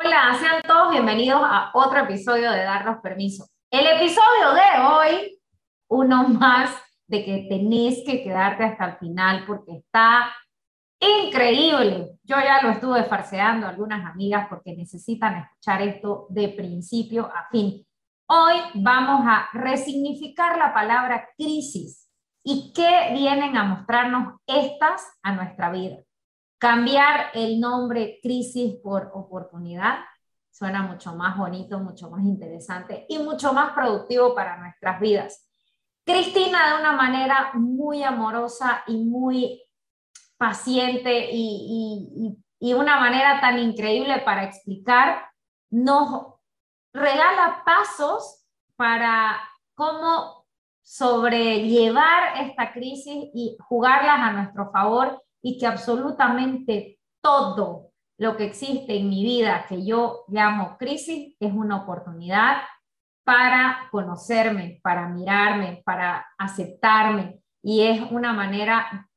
Hola, sean todos bienvenidos a otro episodio de Darnos Permiso. El episodio de hoy, uno más de que tenés que quedarte hasta el final porque está increíble. Yo ya lo estuve farseando a algunas amigas porque necesitan escuchar esto de principio a fin. Hoy vamos a resignificar la palabra crisis y qué vienen a mostrarnos estas a nuestra vida. Cambiar el nombre crisis por oportunidad suena mucho más bonito, mucho más interesante y mucho más productivo para nuestras vidas. Cristina de una manera muy amorosa y muy paciente y, y, una manera tan increíble para explicar, nos regala pasos para cómo sobrellevar esta crisis y jugarlas a nuestro favor y que absolutamente todo lo que existe en mi vida que yo llamo crisis es una oportunidad para conocerme, para mirarme, para aceptarme. Y es una manera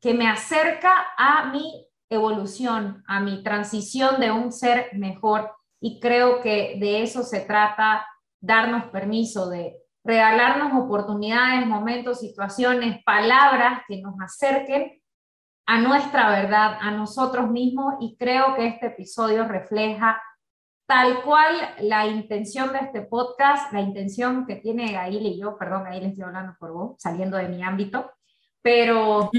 que me acerca a mi evolución, a mi transición de un ser mejor. Y creo que de eso se trata, darnos permiso de regalarnos oportunidades, momentos, situaciones, palabras que nos acerquen a nuestra verdad, a nosotros mismos y creo que este episodio refleja tal cual la intención de este podcast, la intención que tiene Gail y yo, perdón, Gail estoy hablando por vos, saliendo de mi ámbito, pero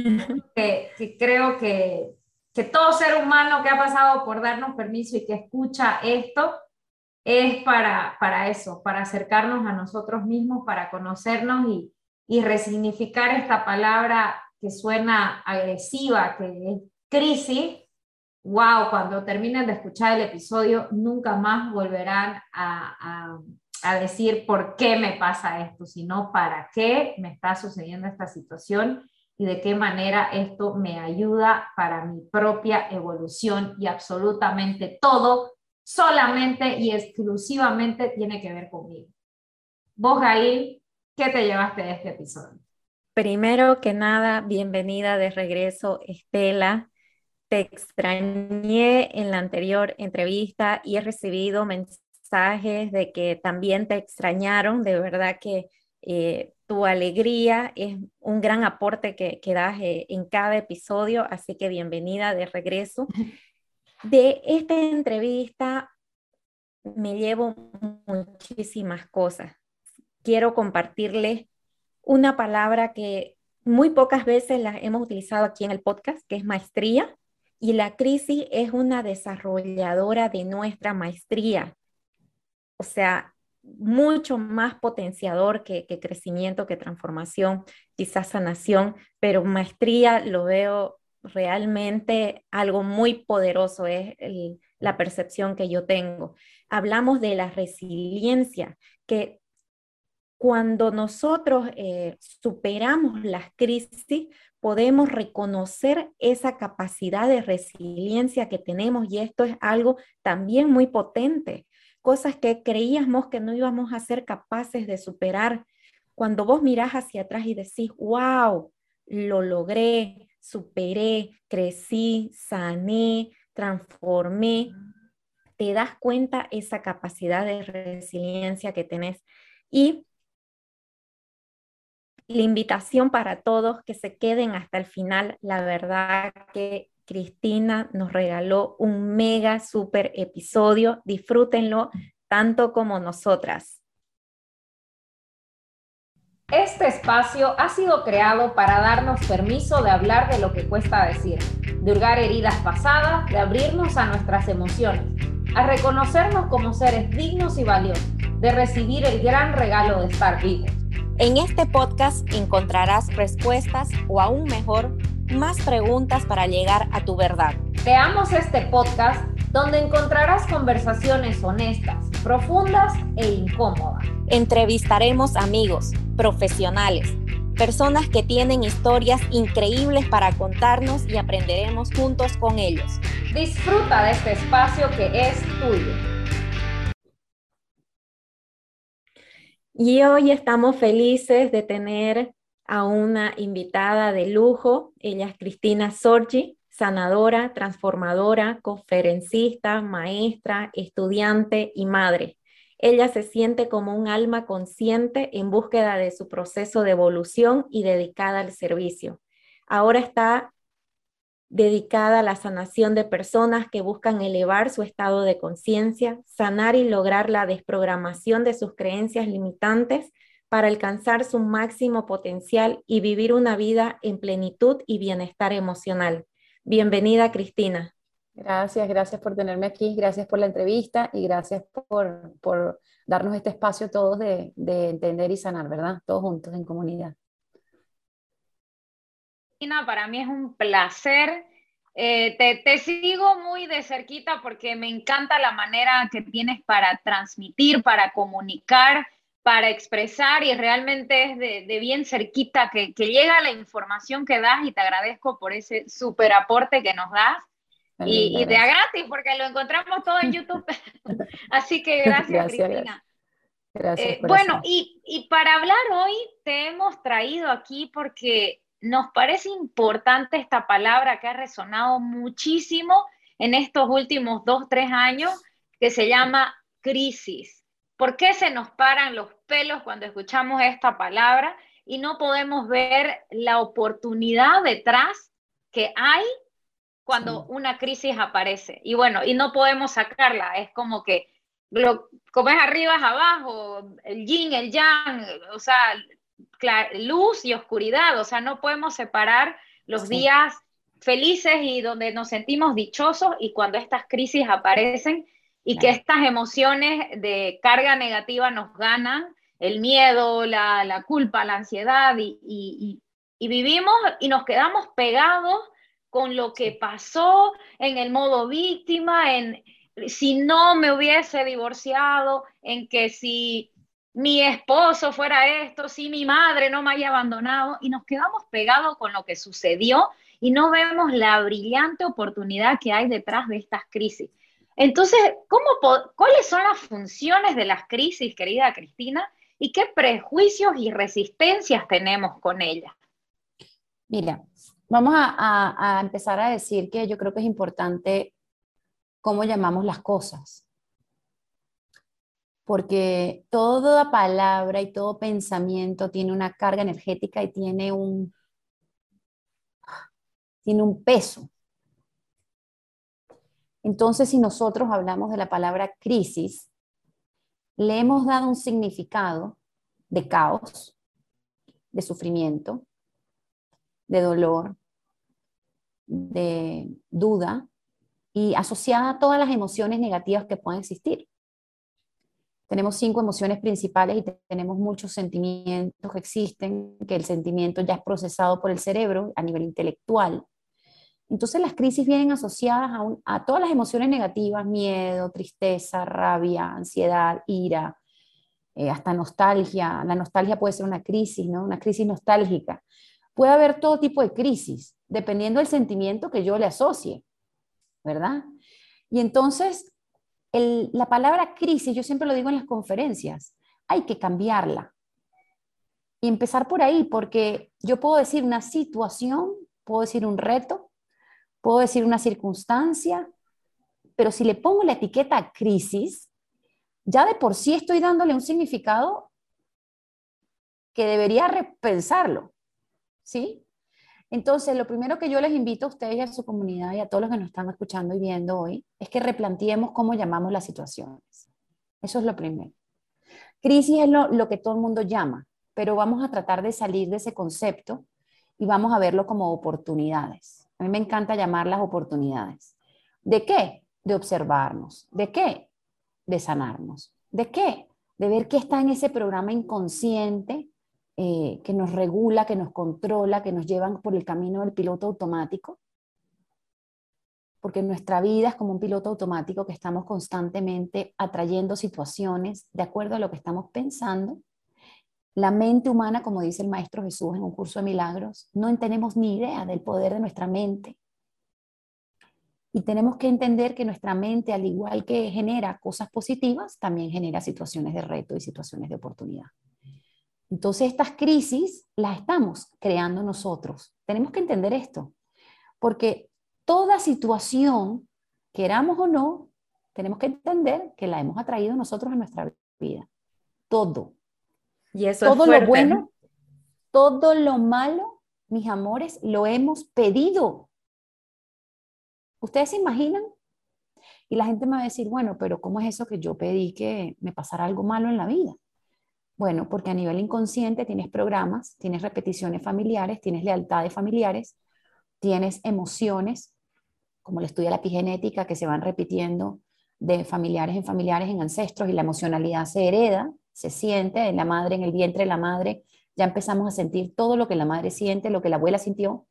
que, creo que, que todo ser humano que ha pasado por darnos permiso y que escucha esto, es para, para eso, para acercarnos a nosotros mismos, para conocernos y, y resignificar esta palabra que suena agresiva, que es crisis, wow, cuando terminen de escuchar el episodio, nunca más volverán a, a, decir por qué me pasa esto, sino para qué me está sucediendo esta situación y de qué manera esto me ayuda para mi propia evolución y absolutamente todo, solamente y exclusivamente tiene que ver conmigo. Vos, Gail, ¿qué te llevaste de este episodio? Primero que nada, bienvenida de regreso, Estela. Te extrañé en la anterior entrevista y he recibido mensajes de que también te extrañaron. De verdad que eh, tu alegría es un gran aporte que, que das eh, en cada episodio, así que bienvenida de regreso. De esta entrevista me llevo muchísimas cosas. Quiero compartirles una palabra que muy pocas veces la hemos utilizado aquí en el podcast, que es maestría, y la crisis es una desarrolladora de nuestra maestría. O sea, mucho más potenciador que, crecimiento, que transformación, quizás sanación, pero maestría lo veo realmente algo muy poderoso, es la percepción que yo tengo. Hablamos de la resiliencia, que cuando nosotros eh, superamos las crisis, podemos reconocer esa capacidad de resiliencia que tenemos y esto es algo también muy potente. Cosas que creíamos que no íbamos a ser capaces de superar. Cuando vos mirás hacia atrás y decís, wow, lo logré, superé, crecí, sané, transformé, te das cuenta esa capacidad de resiliencia que tenés. Y la invitación para todos que se queden hasta el final. La verdad que Cristina nos regaló un mega super episodio. Disfrútenlo tanto como nosotras. Este espacio ha sido creado para darnos permiso de hablar de lo que cuesta decir, de hurgar heridas pasadas, de abrirnos a nuestras emociones, a reconocernos como seres dignos y valiosos, de recibir el gran regalo de estar vivos. En este podcast encontrarás respuestas o aún mejor, más preguntas para llegar a tu verdad. Creamos este podcast donde encontrarás conversaciones honestas, profundas e incómodas. Entrevistaremos amigos, profesionales, personas que tienen historias increíbles para contarnos y aprenderemos juntos con ellos. Disfruta de este espacio que es tuyo. Y hoy estamos felices de tener a una invitada de lujo. Ella es Cristina Sorgi. sanadora, transformadora, conferencista, maestra, estudiante y madre. Ella se siente como un alma consciente en búsqueda de su proceso de evolución y dedicada al servicio. Ahora está dedicada a la sanación de personas que buscan elevar su estado de conciencia, sanar y lograr la desprogramación de sus creencias limitantes para alcanzar su máximo potencial y vivir una vida en plenitud y bienestar emocional. Bienvenida, Cristina. Gracias, gracias por tenerme aquí, gracias por la entrevista y gracias por, por darnos este espacio todos de, de entender y sanar, ¿verdad? Todos juntos en comunidad para mí es un placer. Eh, te, te, sigo muy de cerquita porque me encanta la manera que tienes para transmitir, para comunicar, para expresar y realmente es de, de bien cerquita que, que, llega la información que das y te agradezco por ese súper aporte que nos das. y, y, de a gratis porque lo encontramos todo en YouTube. Así que gracias, Cristina. Gracias, eh, bueno, y, y para hablar hoy te hemos traído aquí porque nos parece importante esta palabra que ha resonado muchísimo en estos últimos dos, tres años, que se llama crisis. ¿Por qué se nos paran los pelos cuando escuchamos esta palabra y no podemos ver la oportunidad detrás que hay cuando una crisis aparece? Y bueno, y no podemos sacarla, es como que lo, como es arriba es abajo, el yin, el yang, o sea, luz y oscuridad, o sea, no podemos separar los días felices y donde nos sentimos dichosos y cuando estas crisis aparecen y que estas emociones de carga negativa nos ganan, el miedo, la, culpa, la ansiedad y, vivimos y nos quedamos pegados con lo que pasó en el modo víctima, en si no me hubiese divorciado, en que si mi esposo fuera esto, si mi madre no me haya abandonado, y nos quedamos pegados con lo que sucedió y no vemos la brillante oportunidad que hay detrás de estas crisis. Entonces, ¿cómo, ¿cuáles son las funciones de las crisis, querida Cristina? ¿Y qué prejuicios y resistencias tenemos con ellas? Mira, vamos a empezar a decir que yo creo que es importante cómo llamamos las cosas porque toda palabra y todo pensamiento tiene una carga energética y tiene un, tiene un peso. Entonces, si nosotros hablamos de la palabra crisis, le hemos dado un significado de caos, de sufrimiento, de dolor, de duda y asociada a todas las emociones negativas que pueden existir. Tenemos cinco emociones principales y tenemos muchos sentimientos que existen, que el sentimiento ya es procesado por el cerebro a nivel intelectual. Entonces las crisis vienen asociadas a, todas las emociones negativas, miedo, tristeza, rabia, ansiedad, ira, eh, hasta nostalgia. La nostalgia puede ser una crisis, ¿no? Una crisis nostálgica. Puede haber todo tipo de crisis, dependiendo del sentimiento que yo le asocie, ¿verdad? Y entonces la palabra crisis, yo siempre lo digo en las conferencias, hay que cambiarla. Y empezar por ahí, porque yo puedo decir una situación, puedo decir un reto, puedo decir una circunstancia, pero si le pongo la etiqueta crisis, ya de por sí estoy dándole un significado que debería repensarlo, ¿sí? Entonces, lo primero que yo les invito a ustedes y a su comunidad y a todos los que nos están escuchando y viendo hoy es que replanteemos cómo llamamos las situaciones. Eso es lo primero. Crisis es lo, que todo el mundo llama, pero vamos a tratar de salir de ese concepto y vamos a verlo como oportunidades. A mí me encanta llamarlas oportunidades. ¿De qué? De observarnos. ¿De qué? De sanarnos. ¿De qué? De ver qué está en ese programa inconsciente eh, que nos regula, que nos controla, que nos llevan por el camino del piloto automático. Porque nuestra vida es como un piloto automático que estamos constantemente atrayendo situaciones de acuerdo a lo que estamos pensando. La mente humana, como dice el Maestro Jesús en un curso de milagros, no tenemos ni idea del poder de nuestra mente. Y tenemos que entender que nuestra mente, al igual que genera cosas positivas, también genera situaciones de reto y situaciones de oportunidad. Entonces estas crisis las estamos creando nosotros. Tenemos que entender esto, porque toda situación, queramos o no, tenemos que entender que la hemos atraído nosotros a nuestra vida. Todo. Y eso todo lo bueno, todo lo malo, mis amores, lo hemos pedido. ¿Ustedes se imaginan? Y la gente me va a decir, bueno, pero ¿cómo es eso que yo pedí que me pasara algo malo en la vida? Bueno, porque a nivel inconsciente tienes programas, tienes repeticiones familiares, tienes lealtades familiares, tienes emociones, como le estudia la epigenética, que se van repitiendo de familiares en familiares, en ancestros, y la emocionalidad se hereda, se siente en la madre, en el vientre de la madre, ya empezamos a sentir todo lo que la madre siente, lo que la abuela sintió.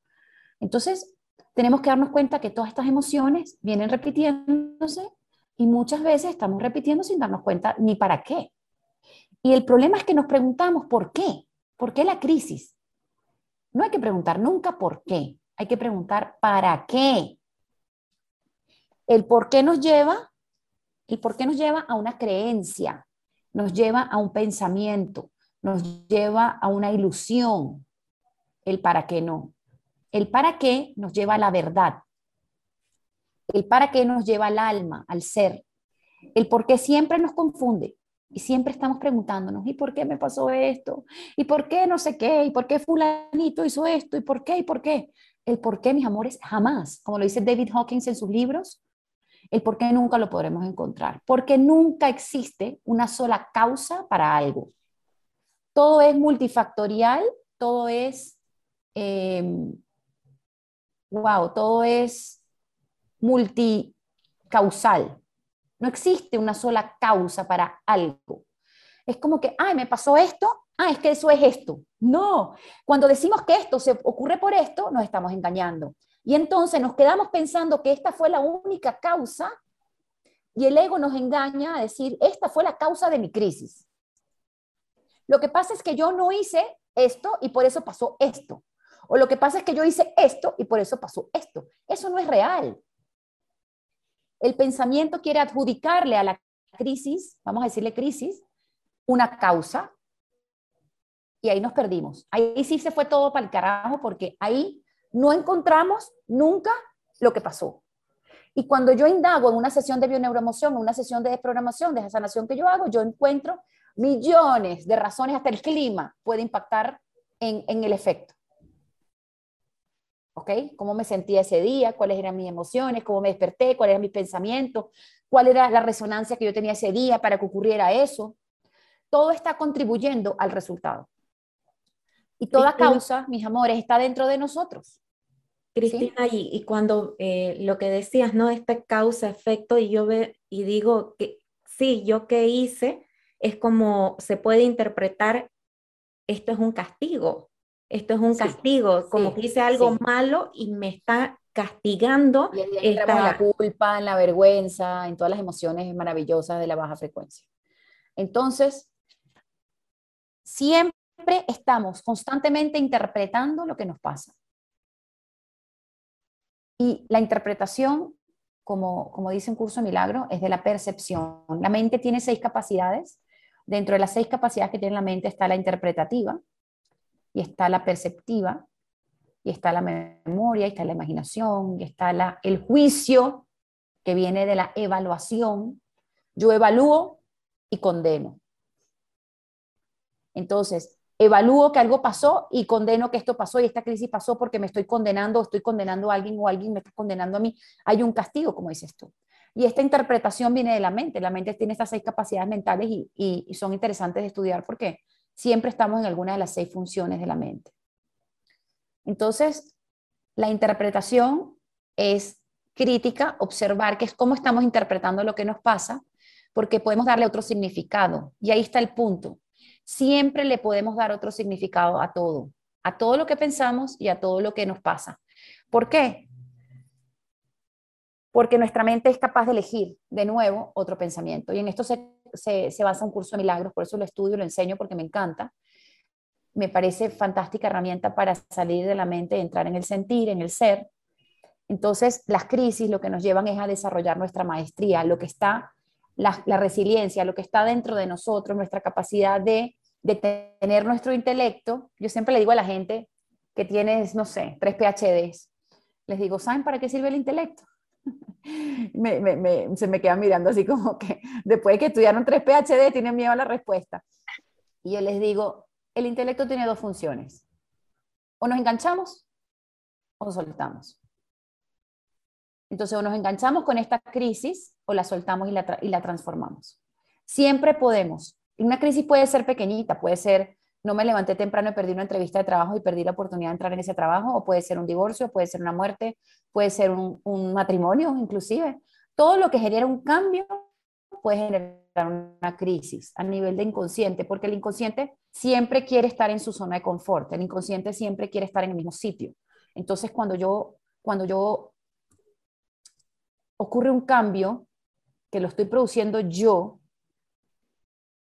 Entonces, tenemos que darnos cuenta que todas estas emociones vienen repitiéndose y muchas veces estamos repitiendo sin darnos cuenta ni para qué. Y el problema es que nos preguntamos por qué, por qué la crisis. No hay que preguntar nunca por qué, hay que preguntar para qué. El por qué nos lleva, el por qué nos lleva a una creencia, nos lleva a un pensamiento, nos lleva a una ilusión. El para qué no. El para qué nos lleva a la verdad. El para qué nos lleva al alma, al ser. El por qué siempre nos confunde y siempre estamos preguntándonos, ¿y por qué me pasó esto? ¿Y por qué no sé qué? ¿Y por qué fulanito hizo esto? ¿Y por qué? ¿Y por qué? El por qué, mis amores, jamás, como lo dice David Hawkins en sus libros, el por qué nunca lo podremos encontrar, porque nunca existe una sola causa para algo. Todo es multifactorial, todo es em, wow, todo es multicausal. No existe una sola causa para algo. Es como que, ay, me pasó esto, ah, es que eso es esto. No, cuando decimos que esto se ocurre por esto, nos estamos engañando. Y entonces nos quedamos pensando que esta fue la única causa y el ego nos engaña a decir, esta fue la causa de mi crisis. Lo que pasa es que yo no hice esto y por eso pasó esto. O lo que pasa es que yo hice esto y por eso pasó esto. Eso no es real. El pensamiento quiere adjudicarle a la crisis, vamos a decirle crisis, una causa y ahí nos perdimos. Ahí sí se fue todo para el carajo porque ahí no encontramos nunca lo que pasó. Y cuando yo indago en una sesión de bioneuroemoción, una sesión de desprogramación, de sanación que yo hago, yo encuentro millones de razones, hasta el clima puede impactar en, en el efecto. ¿Ok? ¿Cómo me sentía ese día? ¿Cuáles eran mis emociones? ¿Cómo me desperté? ¿Cuál era mi pensamiento? ¿Cuál era la resonancia que yo tenía ese día para que ocurriera eso? Todo está contribuyendo al resultado. Y toda causa, mis amores, está dentro de nosotros. Cristina, y, cuando eh, lo que decías, ¿no? Este causa-efecto, y yo ve, y digo que sí, yo qué hice, es como se puede interpretar, esto es un castigo, esto es un castigo, como que hice algo malo y me está castigando. Y en la culpa, en la vergüenza, en todas las emociones maravillosas de la baja frecuencia. Entonces, siempre estamos constantemente interpretando lo que nos pasa. Y la interpretación, como, como dice un curso de milagro, es de la percepción. La mente tiene seis capacidades. Dentro de las seis capacidades que tiene la mente está la interpretativa, y está la perceptiva, y está la memoria, y está la imaginación, y está la, el juicio que viene de la evaluación. Yo evalúo y condeno. Entonces, evalúo que algo pasó y condeno que esto pasó y esta crisis pasó porque me estoy condenando, estoy condenando a alguien o alguien me está condenando a mí. Hay un castigo, como dices tú. Y esta interpretación viene de la mente. La mente tiene estas seis capacidades mentales y, y son interesantes de estudiar porque siempre estamos en alguna de las seis funciones de la mente. Entonces, la interpretación es crítica, observar que es cómo estamos interpretando lo que nos pasa, porque podemos darle otro significado. Y ahí está el punto. Siempre le podemos dar otro significado a todo, a todo lo que pensamos y a todo lo que nos pasa. ¿Por qué? Porque nuestra mente es capaz de elegir de nuevo otro pensamiento. Y en esto se se, basa un curso de milagros, por eso lo estudio, lo enseño porque me encanta. Me parece fantástica herramienta para salir de la mente, entrar en el sentir, en el ser. Entonces, las crisis lo que nos llevan es a desarrollar nuestra maestría, lo que está, la, resiliencia, lo que está dentro de nosotros, nuestra capacidad de, de tener nuestro intelecto. Yo siempre le digo a la gente que tienes, no sé, tres PhDs, les digo, ¿saben para qué sirve el intelecto? Se me queda mirando así como que después de que estudiaron tres PhD tienen miedo a la respuesta. Y yo les digo, el intelecto tiene dos funciones. O nos enganchamos o soltamos. Entonces, o nos enganchamos con esta crisis o la soltamos y la, y la transformamos. Siempre podemos. Una crisis puede ser pequeñita, puede ser no me levanté temprano y perdí una entrevista de trabajo y perdí la oportunidad de entrar en ese trabajo, o puede ser un divorcio, puede ser una muerte, puede ser un, matrimonio inclusive. Todo lo que genera un cambio puede generar una crisis a nivel de inconsciente, porque el inconsciente siempre quiere estar en su zona de confort, el inconsciente siempre quiere estar en el mismo sitio. Entonces, cuando yo, cuando yo ocurre un cambio que lo estoy produciendo yo,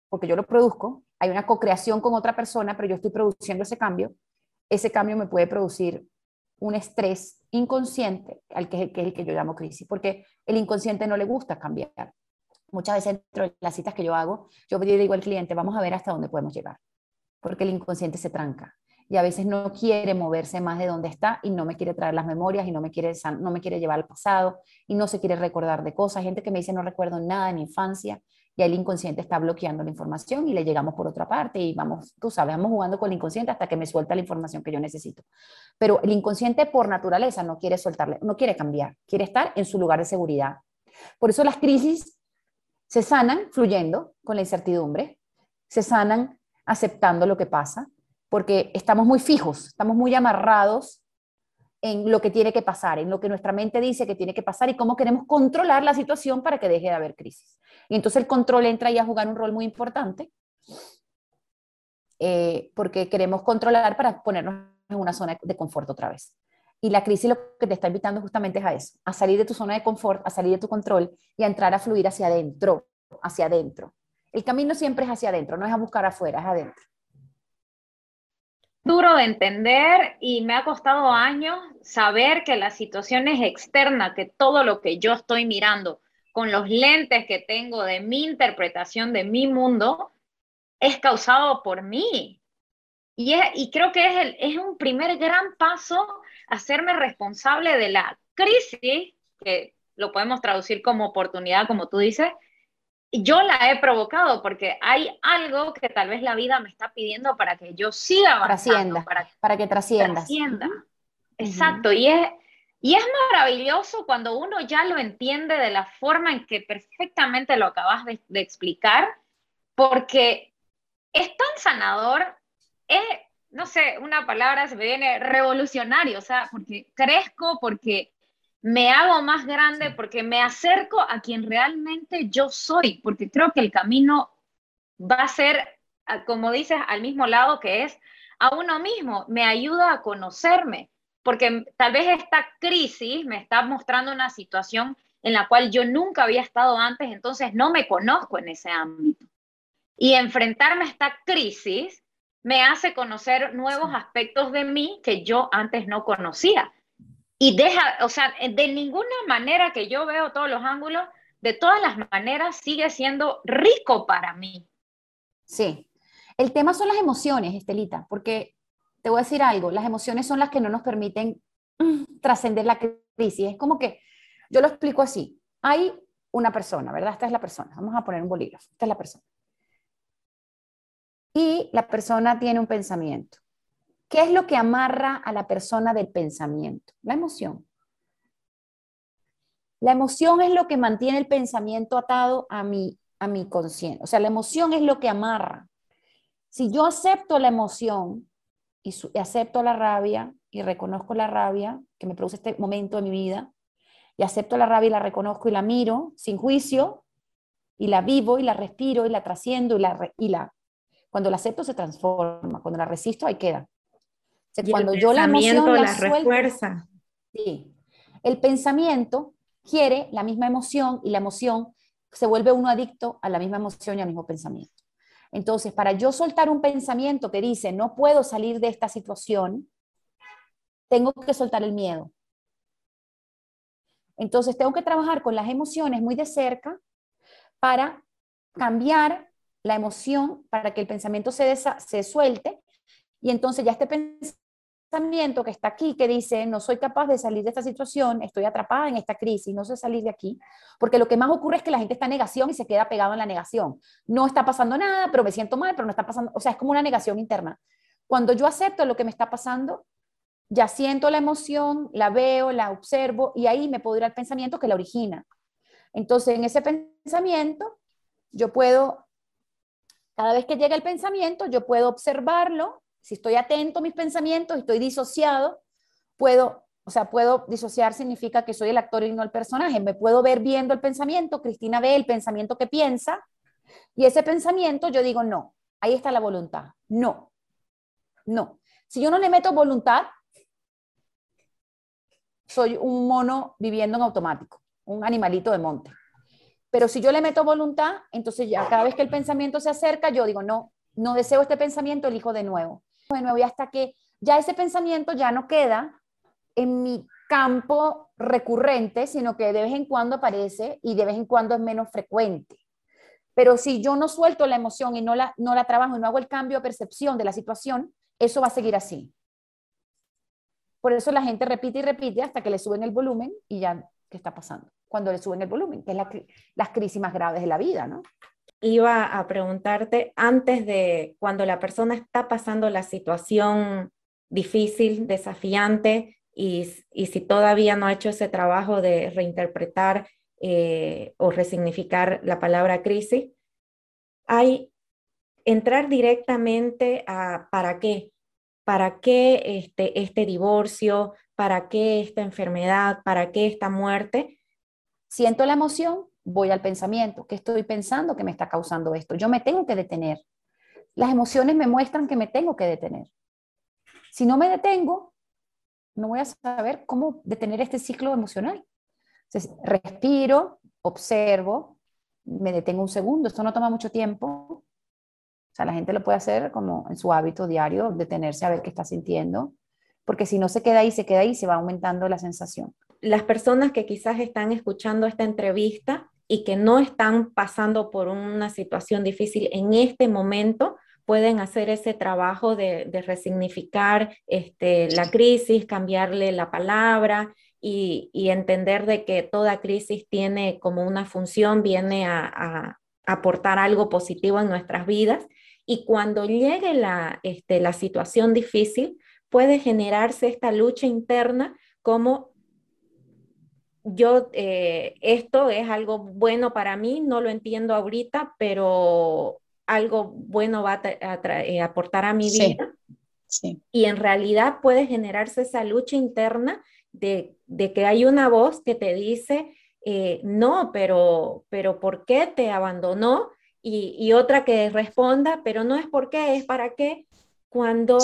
porque yo lo produzco, hay una co-creación con otra persona, pero yo estoy produciendo ese cambio, ese cambio me puede producir un estrés inconsciente, al que, es el que yo llamo crisis, porque el inconsciente no le gusta cambiar. Muchas veces dentro de las citas que yo hago, yo digo al cliente, vamos a ver hasta dónde podemos llegar, porque el inconsciente se tranca y a veces no quiere moverse más de donde está y no me quiere traer las memorias y no me quiere, no me quiere llevar al pasado y no se quiere recordar de cosas. Gente que me dice no recuerdo nada de mi infancia y el inconsciente está bloqueando la información y le llegamos por otra parte y vamos, tú sabes, vamos jugando con el inconsciente hasta que me suelta la información que yo necesito. Pero el inconsciente por naturaleza no quiere soltarle, no quiere cambiar, quiere estar en su lugar de seguridad. Por eso las crisis se sanan fluyendo con la incertidumbre, se sanan aceptando lo que pasa, porque estamos muy fijos, estamos muy amarrados en lo que tiene que pasar, en lo que nuestra mente dice que tiene que pasar y cómo queremos controlar la situación para que deje de haber crisis. Y entonces el control entra ahí a jugar un rol muy importante, eh, porque queremos controlar para ponernos en una zona de confort otra vez. Y la crisis lo que te está invitando justamente es a eso, a salir de tu zona de confort, a salir de tu control y a entrar a fluir hacia adentro, hacia adentro. El camino siempre es hacia adentro, no es a buscar afuera, es adentro duro de entender y me ha costado años saber que la situación es externa, que todo lo que yo estoy mirando con los lentes que tengo de mi interpretación de mi mundo es causado por mí. Y, y creo que es, el, es un primer gran paso hacerme responsable de la crisis, que lo podemos traducir como oportunidad, como tú dices, yo la he provocado porque hay algo que tal vez la vida me está pidiendo para que yo siga avanzando. Para, para que trascienda. Trascienda. Exacto. Y es, y es maravilloso cuando uno ya lo entiende de la forma en que perfectamente lo acabas de, de explicar, porque es tan sanador, es, no sé, una palabra se me viene revolucionario, o sea, porque crezco, porque me hago más grande porque me acerco a quien realmente yo soy, porque creo que el camino va a ser, como dices, al mismo lado que es a uno mismo, me ayuda a conocerme, porque tal vez esta crisis me está mostrando una situación en la cual yo nunca había estado antes, entonces no me conozco en ese ámbito. Y enfrentarme a esta crisis me hace conocer nuevos aspectos de mí que yo antes no conocía y deja, o sea, de ninguna manera que yo veo todos los ángulos, de todas las maneras sigue siendo rico para mí. Sí. El tema son las emociones, Estelita, porque te voy a decir algo, las emociones son las que no nos permiten mm, trascender la crisis. Es como que, yo lo explico así, hay una persona, ¿verdad? Esta es la persona, vamos a poner un bolígrafo, esta es la persona. Y la persona tiene un pensamiento. ¿Qué es lo que amarra a la persona del pensamiento? La emoción. La emoción es lo que mantiene el pensamiento atado a mi, a mi conciencia. O sea, la emoción es lo que amarra. Si yo acepto la emoción y, acepto la rabia y reconozco la rabia que me produce este momento de mi vida, y acepto la rabia y la reconozco y la miro sin juicio, y la vivo y la respiro y la trasciendo y la, y la cuando la acepto se transforma, cuando la resisto ahí queda cuando yo la emoción la, refuerza. Sí. El pensamiento quiere la misma emoción y la emoción se vuelve uno adicto a la misma emoción y al mismo pensamiento. Entonces, para yo soltar un pensamiento que dice, no puedo salir de esta situación, tengo que soltar el miedo. Entonces, tengo que trabajar con las emociones muy de cerca para cambiar la emoción, para que el pensamiento se, se suelte y entonces ya este pensamiento que está aquí que dice, no soy capaz de salir de esta situación, estoy atrapada en esta crisis, no sé salir de aquí, porque lo que más ocurre es que la gente está en negación y se queda pegado en la negación. No está pasando nada, pero me siento mal, pero no está pasando, o sea, es como una negación interna. Cuando yo acepto lo que me está pasando, ya siento la emoción, la veo, la observo y ahí me puedo ir al pensamiento que la origina. Entonces, en ese pensamiento, yo puedo, cada vez que llega el pensamiento, yo puedo observarlo. Si estoy atento a mis pensamientos, estoy disociado, puedo, o sea, puedo disociar significa que soy el actor y no el personaje. Me puedo ver viendo el pensamiento, Cristina ve el pensamiento que piensa, y ese pensamiento yo digo, no, ahí está la voluntad. No, no. Si yo no le meto voluntad, soy un mono viviendo en automático, un animalito de monte. Pero si yo le meto voluntad, entonces ya cada vez que el pensamiento se acerca, yo digo, no, no deseo este pensamiento, elijo de nuevo. De nuevo y hasta que ya ese pensamiento ya no queda en mi campo recurrente, sino que de vez en cuando aparece y de vez en cuando es menos frecuente. Pero si yo no suelto la emoción y no la, no la trabajo y no hago el cambio de percepción de la situación, eso va a seguir así. Por eso la gente repite y repite hasta que le suben el volumen y ya, ¿qué está pasando? Cuando le suben el volumen, que es la, las crisis más graves de la vida, ¿no? Iba a preguntarte, antes de cuando la persona está pasando la situación difícil, desafiante, y, si todavía no ha hecho ese trabajo de reinterpretar eh, o resignificar la palabra crisis, hay entrar directamente a para qué, para qué este, este divorcio, para qué esta enfermedad, para qué esta muerte. Siento la emoción, voy al pensamiento. ¿Qué estoy pensando que me está causando esto? Yo me tengo que detener. Las emociones me muestran que me tengo que detener. Si no me detengo, no voy a saber cómo detener este ciclo emocional. Entonces, respiro, observo, me detengo un segundo, esto no toma mucho tiempo, o sea, la gente lo puede hacer como en su hábito diario, detenerse a ver qué está sintiendo, porque si no se queda ahí, se queda ahí, se va aumentando la sensación. Las personas que quizás están escuchando esta entrevista y que no están pasando por una situación difícil en este momento, pueden hacer ese trabajo de, resignificar este, la crisis, cambiarle la palabra y, entender de que toda crisis tiene como una función, viene a aportar algo positivo en nuestras vidas. Y cuando llegue la, este, la situación difícil, puede generarse esta lucha interna como yo, eh, esto es algo bueno para mí, no lo entiendo ahorita, pero algo bueno va a, eh, aportar a mi vida. Sí. Y en realidad puede generarse esa lucha interna de, de que hay una voz que te dice, eh, no, pero, pero ¿por qué te abandonó? y, otra que responda, pero no es por qué, es para qué. Cuando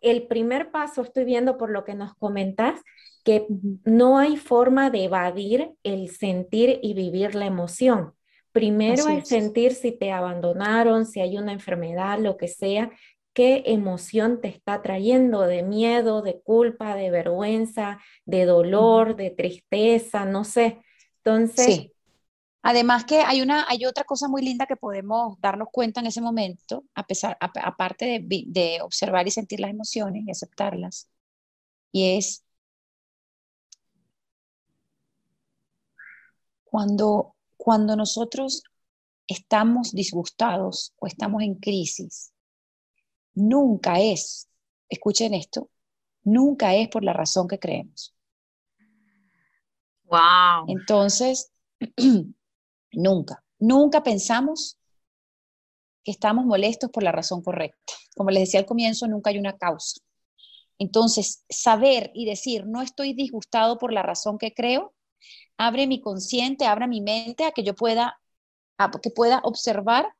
el primer paso, estoy viendo por lo que nos comentas, que no hay forma de evadir el sentir y vivir la emoción. Primero es. sentir si te abandonaron, si hay una enfermedad, lo que sea, qué emoción te está trayendo de miedo, de culpa, de vergüenza, de dolor, de tristeza, no sé. Entonces, Además que hay, una, hay otra cosa muy linda que podemos darnos cuenta en ese momento, a pesar, aparte de, de observar y sentir las emociones y aceptarlas, y es cuando, cuando nosotros estamos disgustados o estamos en crisis, nunca es, escuchen esto, nunca es por la razón que creemos. Wow. Entonces, Nunca, nunca pensamos que estamos molestos por la razón correcta. Como les decía al comienzo, nunca hay una causa. Entonces, saber y decir, no estoy disgustado por la razón que creo, abre mi consciente, abre mi mente a que yo pueda, a que pueda observar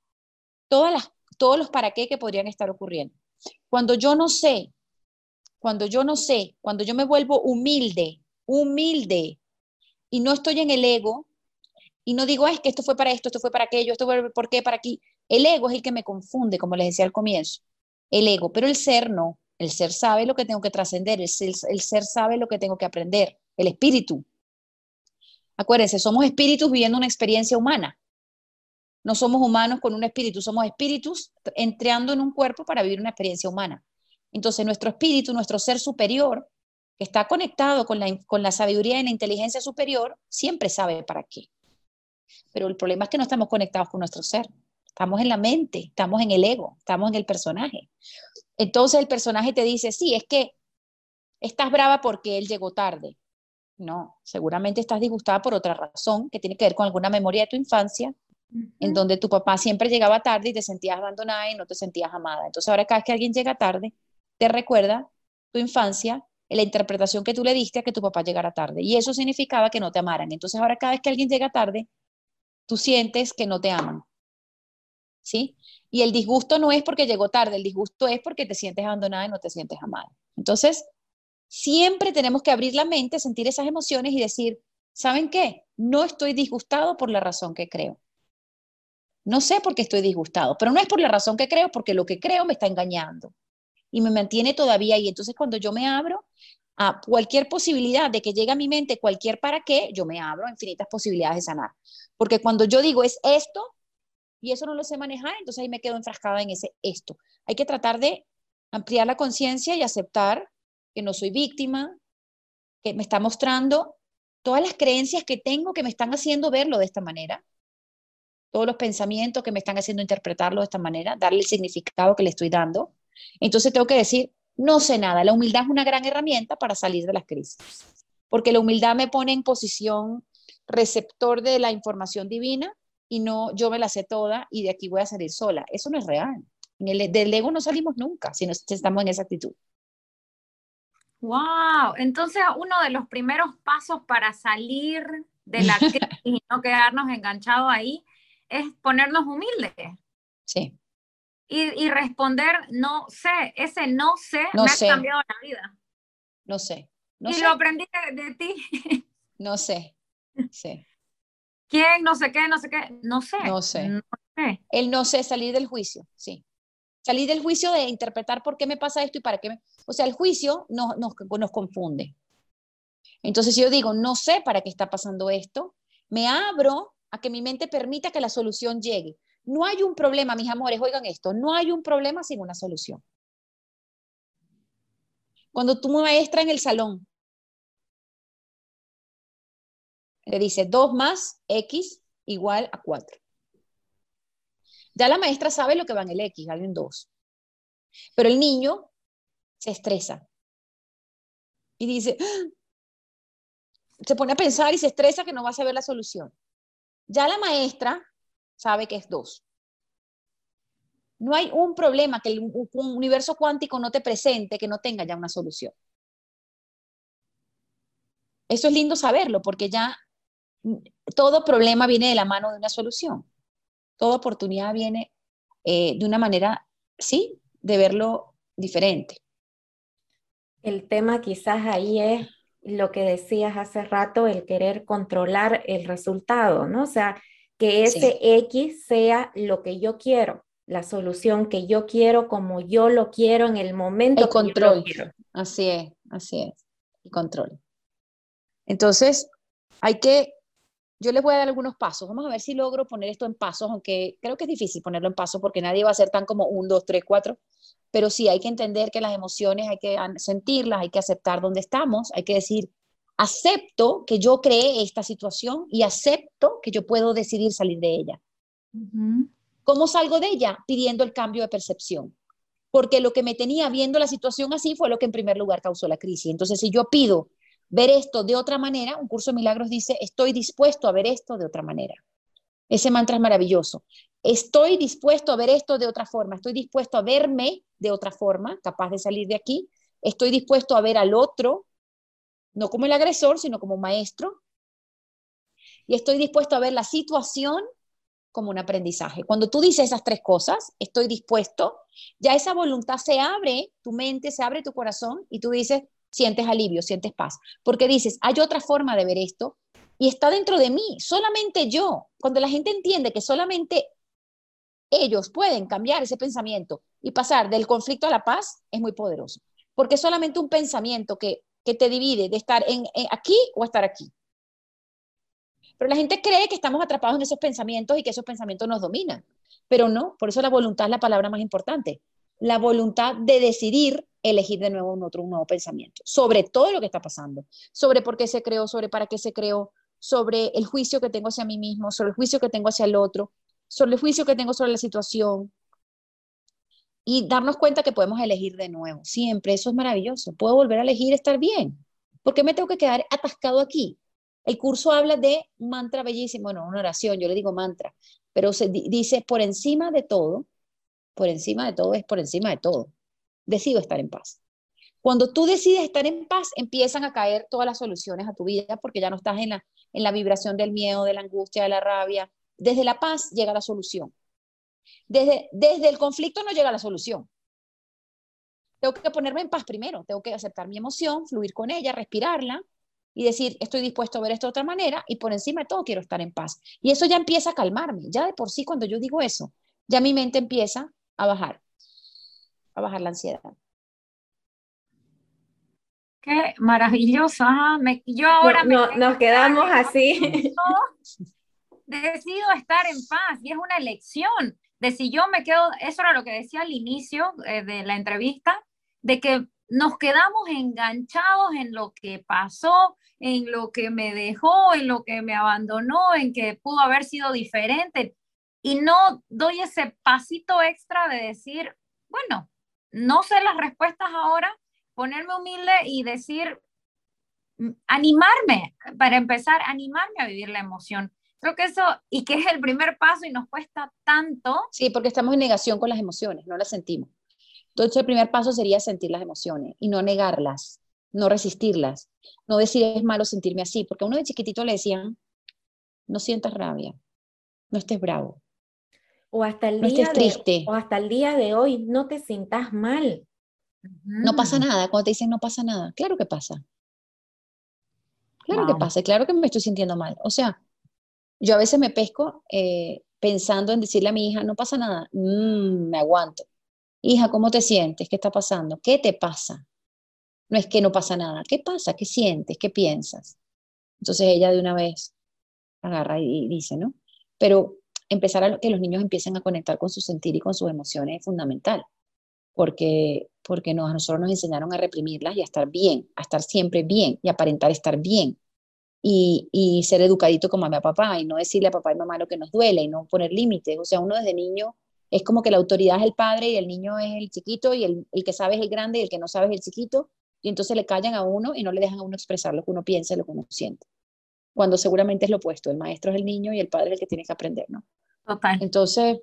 todas todos los para qué que podrían estar ocurriendo. Cuando yo no sé, cuando yo no sé, cuando yo me vuelvo humilde, humilde, y no estoy en el ego, y no digo, es que esto fue para esto, esto fue para aquello, esto fue por qué, para aquí. El ego es el que me confunde, como les decía al comienzo. El ego, pero el ser no. El ser sabe lo que tengo que trascender, el, el ser sabe lo que tengo que aprender, el espíritu. Acuérdense, somos espíritus viviendo una experiencia humana. No somos humanos con un espíritu, somos espíritus entrando en un cuerpo para vivir una experiencia humana. Entonces nuestro espíritu, nuestro ser superior, que está conectado con la sabiduría y la inteligencia superior, siempre sabe para qué. Pero el problema es que no estamos conectados con nuestro ser. Estamos en la mente, estamos en el ego, estamos en el personaje. Entonces el personaje te dice, sí, es que estás brava porque él llegó tarde. No, seguramente estás disgustada por otra razón que tiene que ver con alguna memoria de tu infancia, en donde tu papá siempre llegaba tarde y te sentías abandonada y no te sentías amada. Entonces ahora cada vez que alguien llega tarde, te recuerda tu infancia, la interpretación que tú le diste a que tu papá llegara tarde. Y eso significaba que no te amaran. Entonces ahora cada vez que alguien llega tarde, tú sientes que no te aman. ¿Sí? Y el disgusto no es porque llegó tarde, el disgusto es porque te sientes abandonada y no te sientes amada. Entonces, siempre tenemos que abrir la mente, sentir esas emociones y decir, ¿saben qué? No estoy disgustado por la razón que creo. No sé por qué estoy disgustado, pero no es por la razón que creo, porque lo que creo me está engañando y me mantiene todavía ahí. Entonces, cuando yo me abro a cualquier posibilidad de que llegue a mi mente cualquier para qué, yo me abro a infinitas posibilidades de sanar. Porque cuando yo digo es esto y eso no lo sé manejar, entonces ahí me quedo enfrascada en ese esto. Hay que tratar de ampliar la conciencia y aceptar que no soy víctima, que me está mostrando todas las creencias que tengo que me están haciendo verlo de esta manera, todos los pensamientos que me están haciendo interpretarlo de esta manera, darle el significado que le estoy dando. Entonces tengo que decir, no sé nada. La humildad es una gran herramienta para salir de las crisis, porque la humildad me pone en posición receptor de la información divina y no yo me la sé toda y de aquí voy a salir sola. Eso no es real. del ego no salimos nunca si, no, estamos en esa actitud. Wow, entonces uno de los primeros pasos para salir de la crisis y no quedarnos enganchados ahí es ponernos humildes. Sí. Y, responder, no sé, ese no sé me ha cambiado la vida. No sé. y lo aprendí de, ti. No sé. Sí. ¿Quién? No sé qué, no sé qué. No sé. No sé. No sé. El no sé, salir del juicio, sí. Salir del juicio de interpretar por qué me pasa esto y para qué me... O sea, el juicio nos, nos, nos confunde. Entonces, si yo digo, no sé para qué está pasando esto, me abro a que mi mente permita que la solución llegue. No hay un problema, mis amores, oigan esto, no hay un problema sin una solución. Cuando tu maestra en el salón le dice 2 más X igual a 4. Ya la maestra sabe lo que va en el X, en 2. Pero el niño se estresa y dice, ¡Ah! se pone a pensar y se estresa que no va a saber la solución. Ya la maestra sabe que es 2. No hay un problema que el universo cuántico no te presente que no tenga ya una solución. Eso es lindo saberlo porque ya todo problema viene de la mano de una solución toda oportunidad viene eh, de una manera, sí, de verlo diferente. El tema quizás ahí es lo que decías hace rato, el querer controlar el resultado, ¿no? O sea, que ese X sea lo que yo quiero, la solución que yo quiero, como yo lo quiero en el momento. El control. Así es, así es. El control. Entonces, hay que yo les voy a dar algunos pasos. Vamos a ver si logro poner esto en pasos, aunque creo que es difícil ponerlo en pasos porque nadie va a ser tan como un, dos, tres, cuatro. Pero sí, hay que entender que las emociones hay que sentirlas, hay que aceptar dónde estamos, hay que decir, acepto que yo creé esta situación y acepto que yo puedo decidir salir de ella. ¿Cómo salgo de ella? Pidiendo el cambio de percepción. Porque lo que me tenía viendo la situación así fue lo que en primer lugar causó la crisis. Entonces, si yo pido ver esto de otra manera, un curso de milagros dice, estoy dispuesto a ver esto de otra manera. Ese mantra es maravilloso. Estoy dispuesto a ver esto de otra forma, estoy dispuesto a verme de otra forma, capaz de salir de aquí, estoy dispuesto a ver al otro, no como el agresor, sino como maestro, y estoy dispuesto a ver la situación como un aprendizaje. Cuando tú dices esas tres cosas, estoy dispuesto, ya esa voluntad se abre, tu mente se abre tu corazón y tú dices, sientes alivio, sientes paz, porque dices, hay otra forma de ver esto y está dentro de mí, solamente yo. Cuando la gente entiende que solamente ellos pueden cambiar ese pensamiento y pasar del conflicto a la paz, es muy poderoso, porque solamente un pensamiento que, que te divide de estar en, aquí o estar aquí. Pero la gente cree que estamos atrapados en esos pensamientos y que esos pensamientos nos dominan. Pero no, por eso la voluntad es la palabra más importante. la voluntad de decidir elegir de nuevo un otro un nuevo pensamiento sobre todo lo que está pasando, sobre por qué se creó, sobre para qué se creó, sobre el juicio que tengo hacia mí mismo, sobre el juicio que tengo hacia el otro, sobre el juicio que tengo sobre la situación. Y darnos cuenta que podemos elegir de nuevo, siempre, eso es maravilloso. Puedo volver a elegir estar bien. ¿Por qué me tengo que quedar atascado aquí? El curso habla de mantra bellísimo, bueno, una oración, yo le digo mantra, pero se dice por encima de todo, por encima de todo es por encima de todo. Decido estar en paz. Cuando tú decides estar en paz, empiezan a caer todas las soluciones a tu vida porque ya no estás en la, en la vibración del miedo, de la angustia, de la rabia. Desde la paz llega la solución. Desde, desde el conflicto no llega la solución. Tengo que ponerme en paz primero, tengo que aceptar mi emoción, fluir con ella, respirarla y decir, estoy dispuesto a ver esto de otra manera y por encima de todo quiero estar en paz. Y eso ya empieza a calmarme. Ya de por sí, cuando yo digo eso, ya mi mente empieza a bajar, a bajar la ansiedad. Qué maravillosa. yo ahora nos quedamos así. Decido estar en paz y es una elección de si yo me quedo, eso era lo que decía al inicio eh, de la entrevista, de que nos quedamos enganchados en lo que pasó, en lo que me dejó, en lo que me abandonó, en que pudo haber sido diferente. Y no doy ese pasito extra de decir, bueno, no sé las respuestas ahora, ponerme humilde y decir, mm, animarme, para empezar, animarme a vivir la emoción. Creo que eso, y que es el primer paso y nos cuesta tanto. Sí, porque estamos en negación con las emociones, no las sentimos. Entonces, el primer paso sería sentir las emociones y no negarlas, no resistirlas, no decir es malo sentirme así, porque a uno de chiquitito le decían, no sientas rabia, no estés bravo. O hasta el, día, de, o hasta el día de hoy, no te sientas mal. No pasa nada, cuando te dicen no pasa nada, claro que pasa. Claro que pasa, claro que me estoy sintiendo mal. O sea, yo a veces me pesco eh, pensando en decirle a mi hija, no pasa nada, mm, me aguanto. Hija, ¿cómo te sientes? ¿Qué está pasando? ¿Qué te pasa? No es que no pasa nada, ¿qué pasa? ¿Qué sientes? ¿Qué piensas? Entonces ella de una vez agarra y dice, ¿no? Pero empezar a que los niños empiecen a conectar con su sentir y con sus emociones es fundamental, porque, porque nos, a nosotros nos enseñaron a reprimirlas y a estar bien, a estar siempre bien y aparentar estar bien y, ser educadito como a mi papá y no decirle a papá y mamá lo que nos duele y no poner límites. O sea, uno desde niño es como que la autoridad es el padre y el niño es el chiquito y el, el que sabe es el grande y el que no sabe es el chiquito y entonces le callan a uno y no le dejan a uno expresar lo que uno piensa y lo que uno siente. Cuando seguramente es lo opuesto, el maestro es el niño y el padre es el que tiene que aprender, ¿no? Total. Entonces,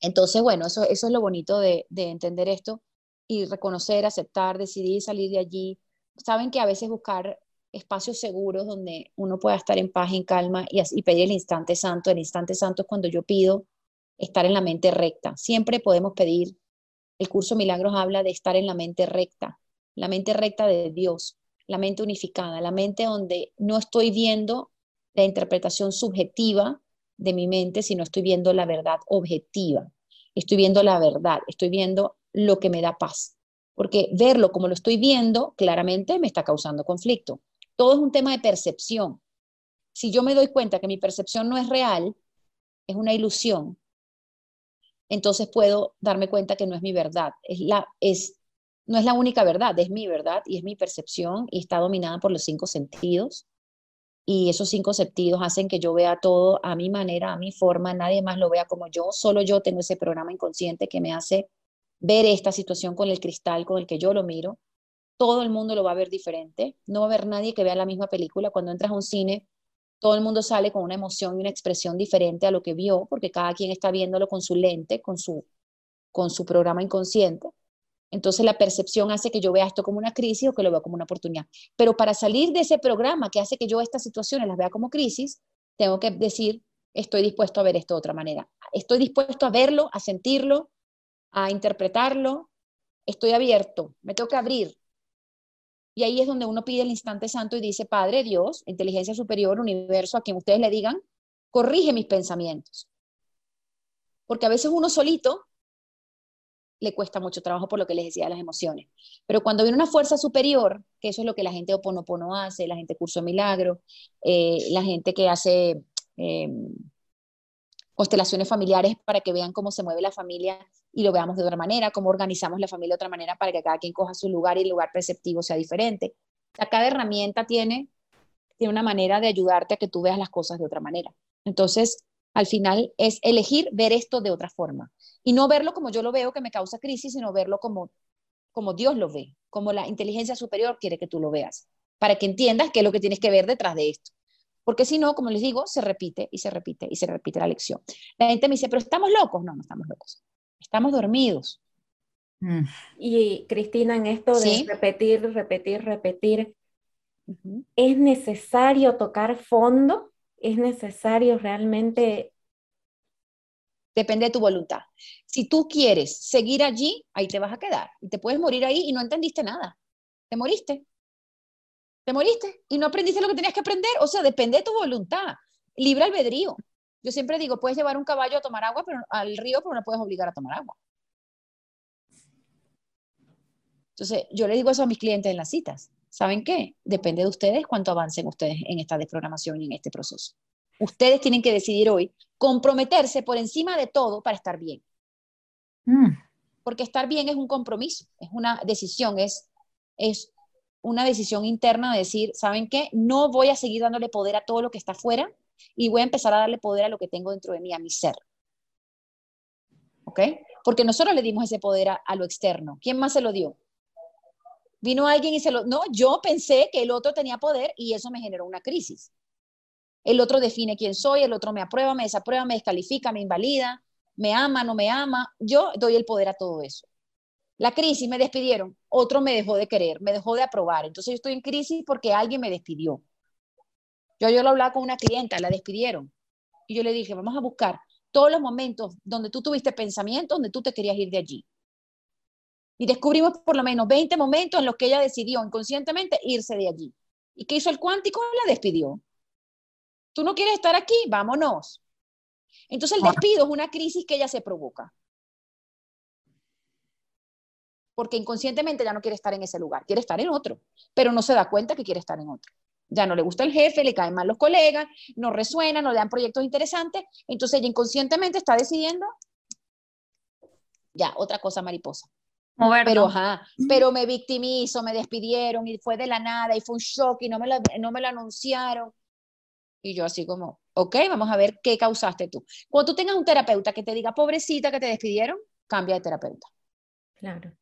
entonces bueno, eso, eso es lo bonito de, de entender esto y reconocer, aceptar, decidir salir de allí. Saben que a veces buscar espacios seguros donde uno pueda estar en paz, en calma y, pedir el instante santo. El instante santo es cuando yo pido estar en la mente recta. Siempre podemos pedir, el curso Milagros habla de estar en la mente recta, la mente recta de Dios, la mente unificada, la mente donde no estoy viendo la interpretación subjetiva de mi mente, sino estoy viendo la verdad objetiva. Estoy viendo la verdad, estoy viendo lo que me da paz. Porque verlo como lo estoy viendo, claramente me está causando conflicto. Todo es un tema de percepción. Si yo me doy cuenta que mi percepción no es real, es una ilusión, entonces puedo darme cuenta que no es mi verdad. Es la, es, no es la única verdad, es mi verdad y es mi percepción y está dominada por los cinco sentidos. Y esos cinco sentidos hacen que yo vea todo a mi manera, a mi forma, nadie más lo vea como yo, solo yo tengo ese programa inconsciente que me hace ver esta situación con el cristal con el que yo lo miro todo el mundo lo va a ver diferente, no va a haber nadie que vea la misma película. Cuando entras a un cine, todo el mundo sale con una emoción y una expresión diferente a lo que vio, porque cada quien está viéndolo con su lente, con su, con su programa inconsciente. Entonces la percepción hace que yo vea esto como una crisis o que lo vea como una oportunidad. Pero para salir de ese programa que hace que yo estas situaciones las vea como crisis, tengo que decir, estoy dispuesto a ver esto de otra manera. Estoy dispuesto a verlo, a sentirlo, a interpretarlo. Estoy abierto, me tengo que abrir y ahí es donde uno pide el instante santo y dice, Padre Dios, inteligencia superior, universo, a quien ustedes le digan, corrige mis pensamientos. Porque a veces uno solito le cuesta mucho trabajo por lo que les decía de las emociones. Pero cuando viene una fuerza superior, que eso es lo que la gente oponopono hace, la gente curso milagro, eh, la gente que hace eh, constelaciones familiares para que vean cómo se mueve la familia y lo veamos de otra manera, cómo organizamos la familia de otra manera para que cada quien coja su lugar y el lugar perceptivo sea diferente. cada herramienta tiene, tiene una manera de ayudarte a que tú veas las cosas de otra manera. Entonces, al final es elegir ver esto de otra forma y no verlo como yo lo veo que me causa crisis, sino verlo como, como Dios lo ve, como la inteligencia superior quiere que tú lo veas, para que entiendas qué es lo que tienes que ver detrás de esto. Porque si no, como les digo, se repite y se repite y se repite la lección. La gente me dice, pero estamos locos. No, no estamos locos. Estamos dormidos. Mm. Y Cristina, en esto de repetir, repetir, repetir, ¿es necesario tocar fondo? ¿Es necesario realmente? Depende de tu voluntad. Si tú quieres seguir allí, ahí te vas a quedar. Y te puedes morir ahí y no entendiste nada. Te moriste te moriste y no aprendiste lo que tenías que aprender. O sea, depende de tu voluntad, libre albedrío. Yo siempre digo, puedes llevar un caballo a tomar agua pero, al río, pero no puedes obligar a tomar agua. Entonces, yo le digo eso a mis clientes en las citas. ¿Saben qué? Depende de ustedes cuánto avancen ustedes en esta desprogramación y en este proceso. Ustedes tienen que decidir hoy comprometerse por encima de todo para estar bien. Mm. Porque estar bien es un compromiso, es una decisión, es, es una decisión interna de decir, ¿saben qué? No voy a seguir dándole poder a todo lo que está afuera y voy a empezar a darle poder a lo que tengo dentro de mí, a mi ser. ¿Ok? Porque nosotros le dimos ese poder a, lo externo. ¿Quién más se lo dio? Vino alguien y se lo... No, yo pensé que el otro tenía poder y eso me generó una crisis. El otro define quién soy, el otro me aprueba, me desaprueba, me descalifica, me invalida, me ama, no me ama. Yo doy el poder a todo eso. La crisis, me despidieron, otro me dejó de querer, me dejó de aprobar. Entonces yo estoy en crisis porque alguien me despidió. Yo, yo lo hablaba con una clienta, la despidieron. Y yo le dije, vamos a buscar todos los momentos donde tú tuviste pensamientos, donde tú te querías ir de allí. Y descubrimos por lo menos 20 momentos en los que ella decidió inconscientemente irse de allí. ¿Y qué hizo el cuántico? La despidió. Tú no quieres estar aquí, vámonos. Entonces el despido es una crisis que ella se provoca porque inconscientemente ya no quiere estar en ese lugar, quiere estar en otro, pero no se da cuenta que quiere estar en otro. Ya no le gusta el jefe, le caen mal los colegas, no resuena, no le dan proyectos interesantes, entonces ella inconscientemente está decidiendo, ya, otra cosa mariposa. Pero, ajá, pero me victimizo, me despidieron y fue de la nada y fue un shock y no me, lo, no me lo anunciaron. Y yo así como, ok, vamos a ver qué causaste tú. Cuando tú tengas un terapeuta que te diga, pobrecita, que te despidieron, cambia de terapeuta. Claro.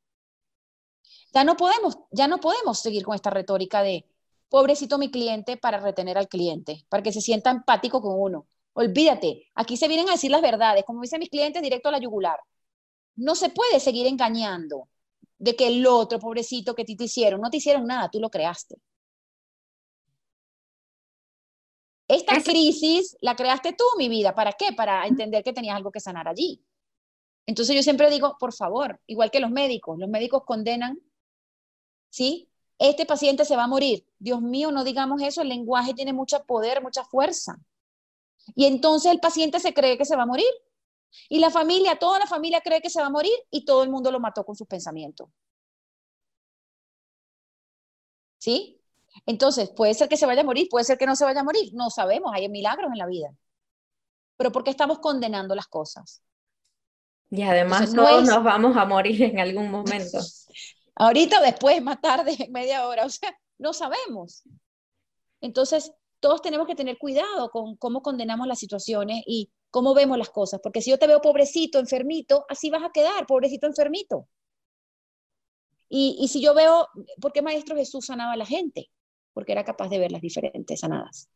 Ya no podemos, ya no podemos seguir con esta retórica de pobrecito mi cliente para retener al cliente, para que se sienta empático con uno. Olvídate, aquí se vienen a decir las verdades, como dicen mis clientes, directo a la yugular. No se puede seguir engañando de que el otro, pobrecito, que te, te hicieron, no te hicieron nada, tú lo creaste. Esta crisis la creaste tú, mi vida. ¿Para qué? Para entender que tenías algo que sanar allí. Entonces yo siempre digo, por favor, igual que los médicos, los médicos condenan ¿sí? Este paciente se va a morir. Dios mío, no digamos eso, el lenguaje tiene mucho poder, mucha fuerza. Y entonces el paciente se cree que se va a morir. Y la familia, toda la familia cree que se va a morir y todo el mundo lo mató con sus pensamientos. ¿Sí? Entonces, puede ser que se vaya a morir, puede ser que no se vaya a morir, no sabemos, hay milagros en la vida. Pero ¿por qué estamos condenando las cosas? Y además todos nos vamos a morir en algún momento. ahorita o después, más tarde, media hora, o sea, no sabemos. Entonces, todos tenemos que tener cuidado con cómo condenamos las situaciones y cómo vemos las cosas, porque si yo te veo pobrecito, enfermito, así vas a quedar, pobrecito, enfermito. Y, y si yo veo, ¿por qué Maestro Jesús sanaba a la gente? Porque era capaz de ver las diferentes sanadas.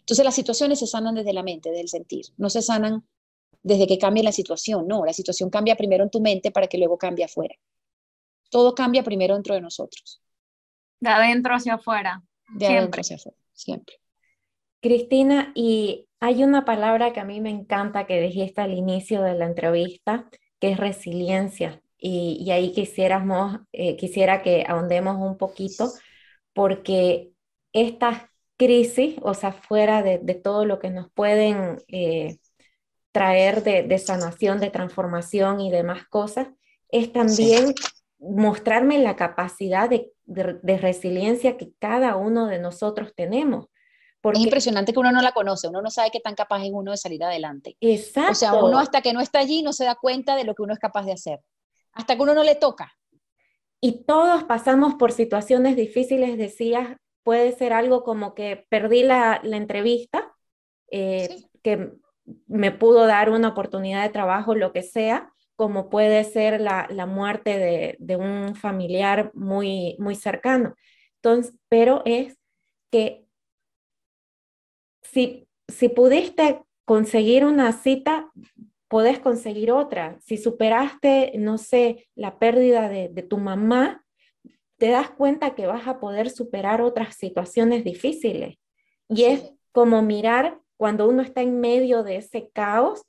Entonces las situaciones se sanan desde la mente, desde el sentir, no se sanan desde que cambie la situación. No, la situación cambia primero en tu mente para que luego cambie afuera. Todo cambia primero dentro de nosotros. De adentro hacia afuera. De adentro hacia afuera, siempre. Cristina, y hay una palabra que a mí me encanta que dijiste al inicio de la entrevista, que es resiliencia. Y, ahí quisiéramos, eh, quisiera que ahondemos un poquito, porque estas crisis, o sea, fuera de, todo lo que nos pueden eh, traer de, sanación, de transformación y demás cosas, es también mostrarme la capacidad de, resiliencia que cada uno de nosotros tenemos. es impresionante que uno no la conoce, uno no sabe qué tan capaz es uno de salir adelante. Exacto. O sea, uno hasta que no está allí no se da cuenta de lo que uno es capaz de hacer. Hasta que uno no le toca. Y todos pasamos por situaciones difíciles, decías, puede ser algo como que perdí la, la entrevista, eh, que me pudo dar una oportunidad de trabajo, lo que sea, como puede ser la, la muerte de, de, un familiar muy, muy cercano. Entonces, pero es que si, si pudiste conseguir una cita, podés conseguir otra. Si superaste, no sé, la pérdida de, de tu mamá, te das cuenta que vas a poder superar otras situaciones difíciles. Y es como mirar cuando uno está en medio de ese caos,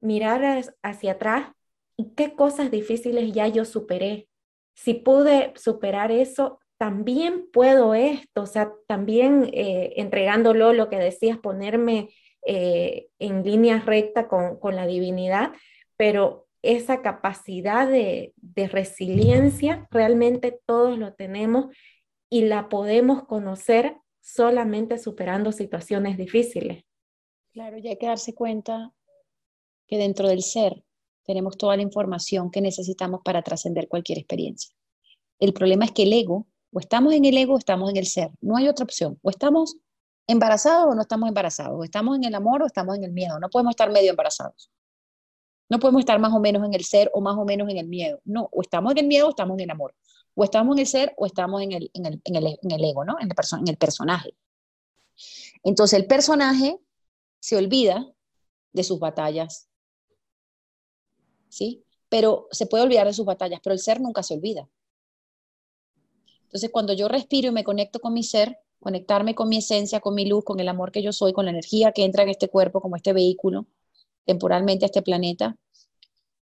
mirar hacia atrás y qué cosas difíciles ya yo superé. Si pude superar eso, también puedo esto, o sea, también eh, entregándolo lo que decías, ponerme eh, en línea recta con, con, la divinidad, pero esa capacidad de, de resiliencia realmente todos lo tenemos y la podemos conocer solamente superando situaciones difíciles. Claro, y hay que darse cuenta que dentro del ser tenemos toda la información que necesitamos para trascender cualquier experiencia. El problema es que el ego, o estamos en el ego o estamos en el ser, no hay otra opción, o estamos embarazados o no estamos embarazados, o estamos en el amor o estamos en el miedo, no podemos estar medio embarazados. No podemos estar más o menos en el ser o más o menos en el miedo. No, o estamos en el miedo o estamos en el amor. O estamos en el ser o estamos en el, en el, en el, en el ego, ¿no? En el, en el personaje. Entonces el personaje se olvida de sus batallas. ¿Sí? Pero se puede olvidar de sus batallas, pero el ser nunca se olvida. Entonces, cuando yo respiro y me conecto con mi ser, conectarme con mi esencia, con mi luz, con el amor que yo soy, con la energía que entra en este cuerpo, como este vehículo, temporalmente a este planeta,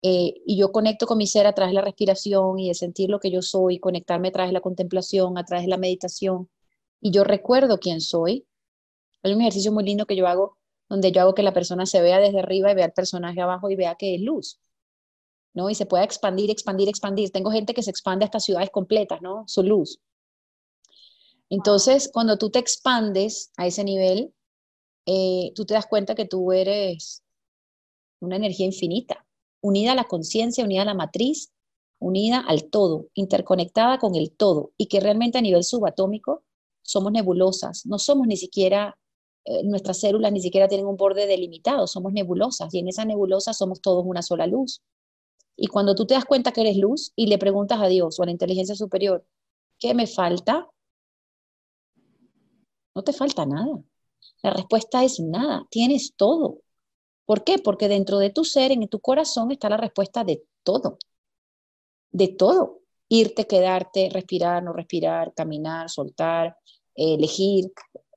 eh, y yo conecto con mi ser a través de la respiración y de sentir lo que yo soy, conectarme a través de la contemplación, a través de la meditación, y yo recuerdo quién soy. Hay un ejercicio muy lindo que yo hago donde yo hago que la persona se vea desde arriba y vea el personaje abajo y vea que es luz, ¿no? Y se pueda expandir, expandir, expandir. Tengo gente que se expande hasta ciudades completas, ¿no? Su luz. Entonces, cuando tú te expandes a ese nivel, eh, tú te das cuenta que tú eres una energía infinita, unida a la conciencia, unida a la matriz, unida al todo, interconectada con el todo, y que realmente a nivel subatómico somos nebulosas, no somos ni siquiera eh, nuestras células ni siquiera tienen un borde delimitado, somos nebulosas y en esa nebulosa somos todos una sola luz. Y cuando tú te das cuenta que eres luz y le preguntas a Dios o a la inteligencia superior, ¿qué me falta? No te falta nada. La respuesta es nada, tienes todo. ¿Por qué? Porque dentro de tu ser, en tu corazón, está la respuesta de todo. De todo. Irte, quedarte, respirar, no respirar, caminar, soltar, elegir,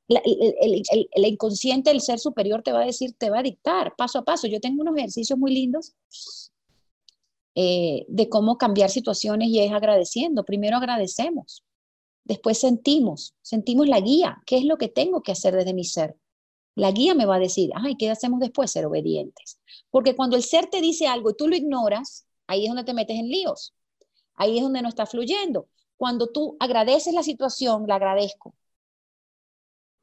el, inconsciente, el ser superior te va a decir, te va a dictar paso a paso. Yo tengo unos ejercicios muy lindos eh, de cómo cambiar situaciones y es agradeciendo. Primero agradecemos, después sentimos, sentimos la guía, qué es lo que tengo que hacer desde mi ser. La guía me va a decir, ay, ¿qué hacemos después? Ser obedientes. Porque cuando el ser te dice algo y tú lo ignoras, ahí es donde te metes en líos. Ahí es donde no está fluyendo. Cuando tú agradeces la situación, la agradezco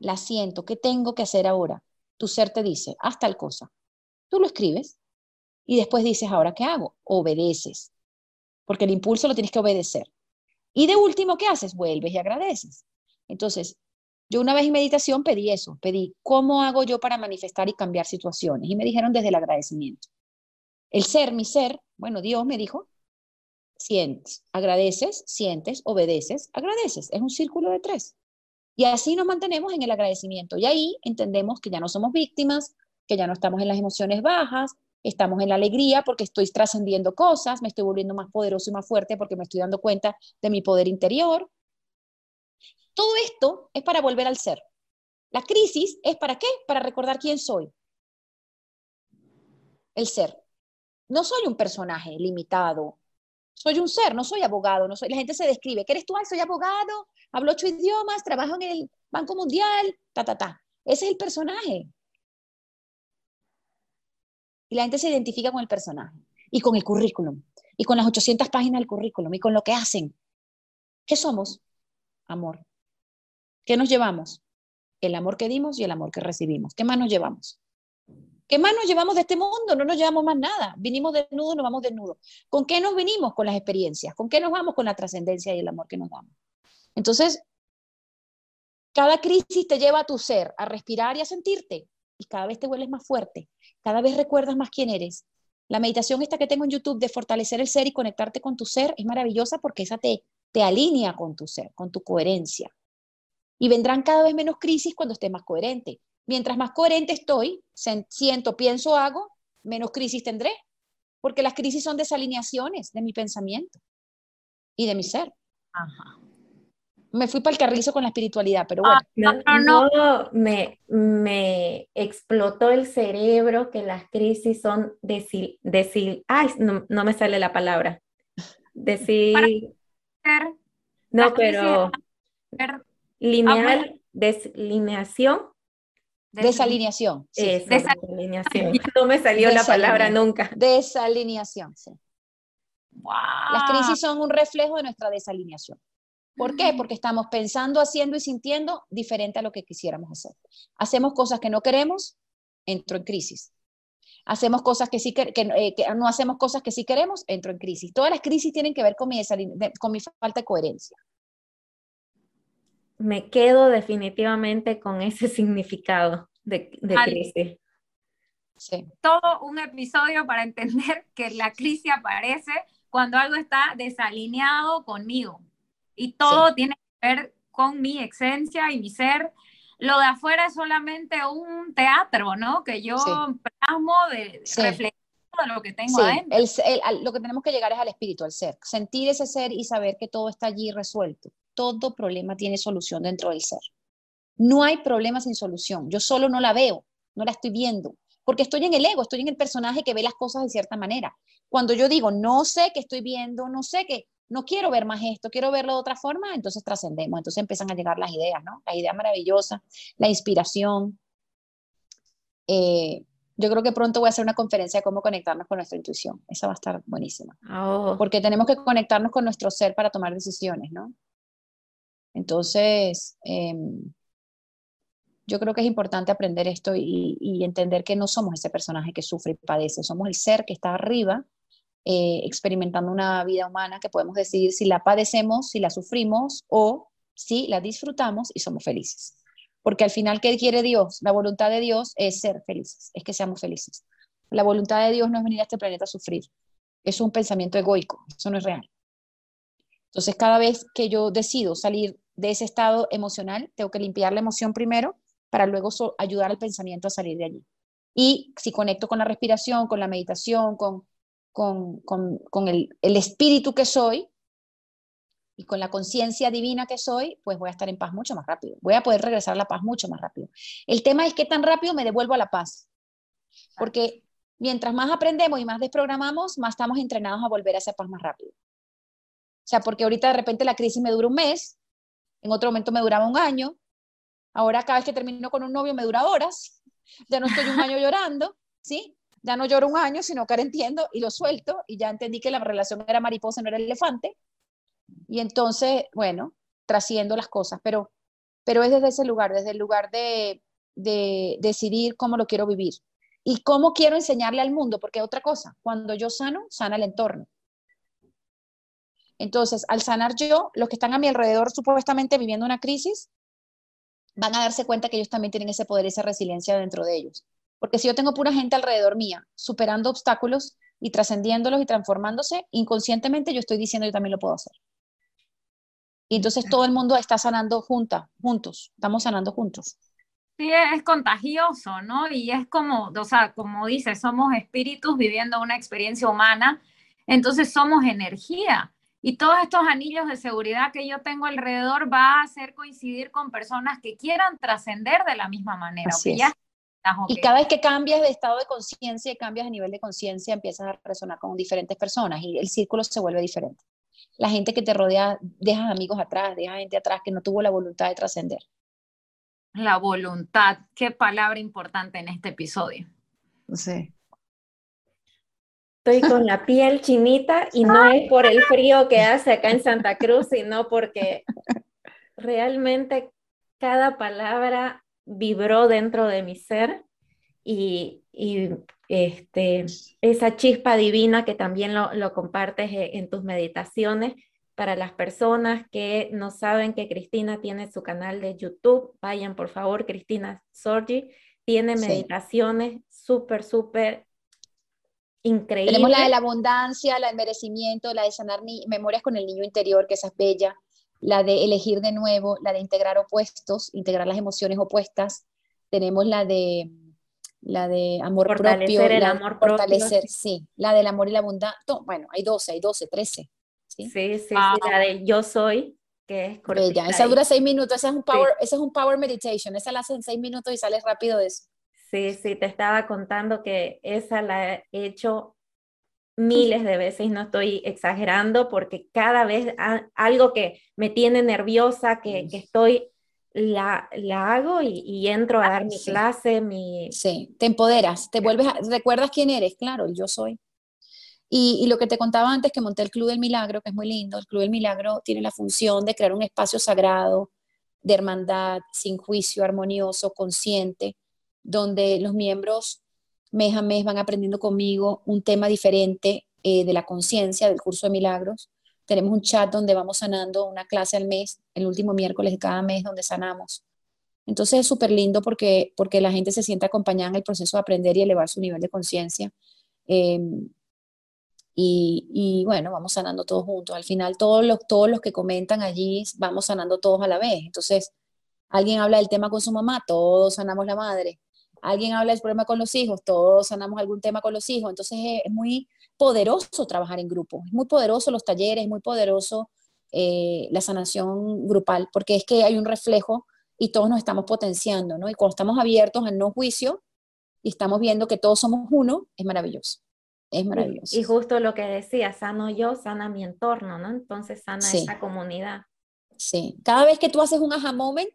la siento, ¿qué tengo que hacer ahora? Tu ser te dice, haz tal cosa. Tú lo escribes y después dices, ¿ahora qué hago? Obedeces, porque el impulso lo tienes que obedecer. Y de último, ¿qué haces? Vuelves y agradeces. Entonces, yo una vez en meditación pedí eso, pedí, ¿cómo hago yo para manifestar y cambiar situaciones? Y me dijeron desde el agradecimiento. El ser, mi ser, bueno, Dios me dijo, sientes, agradeces, sientes, obedeces, agradeces. Es un círculo de tres. Y así nos mantenemos en el agradecimiento. Y ahí entendemos que ya no somos víctimas, que ya no estamos en las emociones bajas, estamos en la alegría porque estoy trascendiendo cosas, me estoy volviendo más poderoso y más fuerte porque me estoy dando cuenta de mi poder interior. Todo esto es para volver al ser. La crisis es para qué? Para recordar quién soy. El ser. No soy un personaje limitado. Soy un ser, no soy abogado, no soy. La gente se describe, ¿qué eres tú? soy abogado, hablo ocho idiomas, trabajo en el Banco Mundial, ta, ta, ta. Ese es el personaje. Y la gente se identifica con el personaje y con el currículum y con las 800 páginas del currículum y con lo que hacen. ¿Qué somos? Amor. ¿Qué nos llevamos? el amor que dimos y el amor que recibimos. ¿Qué más nos llevamos? ¿Qué más nos llevamos de este mundo? No nos llevamos más nada. Vinimos desnudos, nos vamos desnudos. ¿Con qué nos vinimos? Con las experiencias. ¿Con qué nos vamos? Con la trascendencia y el amor que nos damos. Entonces, cada crisis te lleva a tu ser, a respirar y a sentirte. Y cada vez te vuelves más fuerte. Cada vez recuerdas más quién eres. La meditación esta que tengo en YouTube de fortalecer el ser y conectarte con tu ser es maravillosa porque esa te, te alinea con tu ser, con tu coherencia. Y vendrán cada vez menos crisis cuando estés más coherente. Mientras más coherente estoy, siento, pienso, hago, menos crisis tendré. Porque las crisis son desalineaciones de mi pensamiento y de mi ser. Me fui para el carrizo con la espiritualidad, pero bueno. Ah, no, no, Me, me explotó el cerebro que las crisis son decir, decir ay, no, no me sale la palabra. Decir. No, pero. Lineal, deslineación. Desalineación. desalineación. No me salió la palabra nunca. Desalineación, sí. Las crisis son un reflejo de nuestra desalineación. ¿Por qué? Porque estamos pensando, haciendo y sintiendo diferente a lo que quisiéramos hacer. Hacemos cosas que no queremos, entro en crisis. Hacemos cosas que sí que, eh, que no hacemos cosas que sí queremos, entro en crisis. Todas las crisis tienen que ver con mi, con mi falta de coherencia me quedo definitivamente con ese significado de, de crisis. Sí. Todo un episodio para entender que la crisis aparece cuando algo está desalineado conmigo. Y todo tiene que ver con mi esencia y mi ser. Lo de afuera es solamente un teatro, ¿no? Que yo plasmo de, de lo que tengo adentro. lo que tenemos que llegar es al espíritu, al ser. Sentir ese ser y saber que todo está allí resuelto todo problema tiene solución dentro del ser. No hay problema sin solución. Yo solo no la veo, no la estoy viendo, porque estoy en el ego, estoy en el personaje que ve las cosas de cierta manera. Cuando yo digo, no sé qué estoy viendo, no sé qué, no quiero ver más esto, quiero verlo de otra forma, entonces trascendemos, entonces empiezan a llegar las ideas, ¿no? Las ideas maravillosas, la inspiración. Eh, yo creo que pronto voy a hacer una conferencia de cómo conectarnos con nuestra intuición. Esa va a estar buenísima. Oh. Porque tenemos que conectarnos con nuestro ser para tomar decisiones, ¿no? Entonces, em, yo creo que es importante aprender esto y, entender que no somos ese personaje que sufre y padece, somos el ser que está arriba eh, experimentando una vida humana que podemos decidir si la padecemos, si la sufrimos o si la disfrutamos y somos felices. Porque al final, ¿qué quiere Dios? La voluntad de Dios es ser felices, es que seamos felices. La voluntad de Dios no es venir a este planeta a sufrir. Es un pensamiento egoico, eso no es real. Entonces, cada vez que yo decido salir de ese estado emocional, tengo que limpiar la emoción primero para luego ayudar al pensamiento a salir de allí. Y si conecto con la respiración, con la meditación, con, el, el espíritu que soy y con la conciencia divina que soy, pues voy a estar en paz mucho más rápido. Voy a poder regresar a la paz mucho más rápido. El tema es qué tan rápido me devuelvo a la paz. Porque mientras más aprendemos y más desprogramamos, más estamos entrenados a volver a esa paz más rápido. O sea, porque ahorita de repente la crisis me dura un mes, en otro momento me duraba un año, ahora cada vez que termino con un novio me dura horas, ya no estoy un año llorando, ¿sí? Ya no lloro un año, sino que ahora entiendo y lo suelto y ya entendí que la relación era mariposa, no era elefante. Y entonces, bueno, trasciendo las cosas, pero, pero es desde ese lugar, desde el lugar de, de decidir cómo lo quiero vivir y cómo quiero enseñarle al mundo, porque otra cosa, cuando yo sano, sana el entorno. Entonces, al sanar yo, los que están a mi alrededor supuestamente viviendo una crisis, van a darse cuenta que ellos también tienen ese poder, esa resiliencia dentro de ellos. Porque si yo tengo pura gente alrededor mía, superando obstáculos y trascendiéndolos y transformándose, inconscientemente yo estoy diciendo yo también lo puedo hacer. Y entonces todo el mundo está sanando junta, juntos, estamos sanando juntos. Sí, es contagioso, ¿no? Y es como, o sea, como dices, somos espíritus viviendo una experiencia humana, entonces somos energía y todos estos anillos de seguridad que yo tengo alrededor va a hacer coincidir con personas que quieran trascender de la misma manera. Y cada vez que cambias de estado de conciencia y cambias de nivel de conciencia, empiezas a resonar con diferentes personas y el círculo se vuelve diferente. La gente que te rodea, dejas amigos atrás, dejas gente atrás que no tuvo la voluntad de trascender. La voluntad, qué palabra importante en este episodio. Sí. Estoy con la piel chinita y no es por el frío que hace acá en Santa Cruz, sino porque realmente cada palabra vibró dentro de mi ser y, este, esa chispa divina que también lo, lo compartes e, en tus meditaciones. Para las personas que no saben que Cristina tiene su canal de YouTube, vayan por favor, Cristina Sorgi, tiene meditaciones súper, súper increíbles. Tenemos la de la abundancia, la del merecimiento, la de sanar mi, memorias con el niño interior, que esa es bella, la de elegir de nuevo, la de integrar opuestos, integrar las emociones opuestas. Tenemos la de la de amor propio, el amor propio. fortalecer, sí, la del amor y la bondad. Bueno, hay 12, hay 12, 13. Sí, sí, sí, la de yo soy, que es cortita. esa dura seis minutos, ese es un power, ese es un power meditation, esa la hacen seis minutos y sales rápido de eso. Sí, sí, te estaba contando que esa la he hecho miles de veces, no estoy exagerando, porque cada vez algo que me tiene nerviosa, que, que estoy la, la hago y, entro a dar mi clase, mi... Sí, te empoderas, te vuelves, recuerdas quién eres, claro, yo soy. Y, y, lo que te contaba antes, que monté el Club del Milagro, que es muy lindo, el Club del Milagro tiene la función de crear un espacio sagrado, de hermandad, sin juicio, armonioso, consciente, donde los miembros mes a mes van aprendiendo conmigo un tema diferente eh, de la conciencia del curso de milagros tenemos un chat donde vamos sanando una clase al mes, el último miércoles de cada mes donde sanamos. Entonces es súper lindo porque, porque la gente se siente acompañada en el proceso de aprender y elevar su nivel de conciencia. Em, y, y, bueno, vamos sanando todos juntos. Al final todos los, todos los que comentan allí vamos sanando todos a la vez. Entonces, alguien habla del tema con su mamá, todos sanamos la madre. Alguien habla del problema con los hijos, todos sanamos algún tema con los hijos. Entonces es muy poderoso trabajar en grupo, es muy poderoso los talleres, es muy poderoso eh, la sanación grupal, porque es que hay un reflejo y todos nos estamos potenciando, ¿no? Y cuando estamos abiertos al no juicio y estamos viendo que todos somos uno, es maravilloso. Es maravilloso. Y, justo lo que decía, sano yo, sana mi entorno, ¿no? Entonces sana esa comunidad. Sí, cada vez que tú haces un aha moment,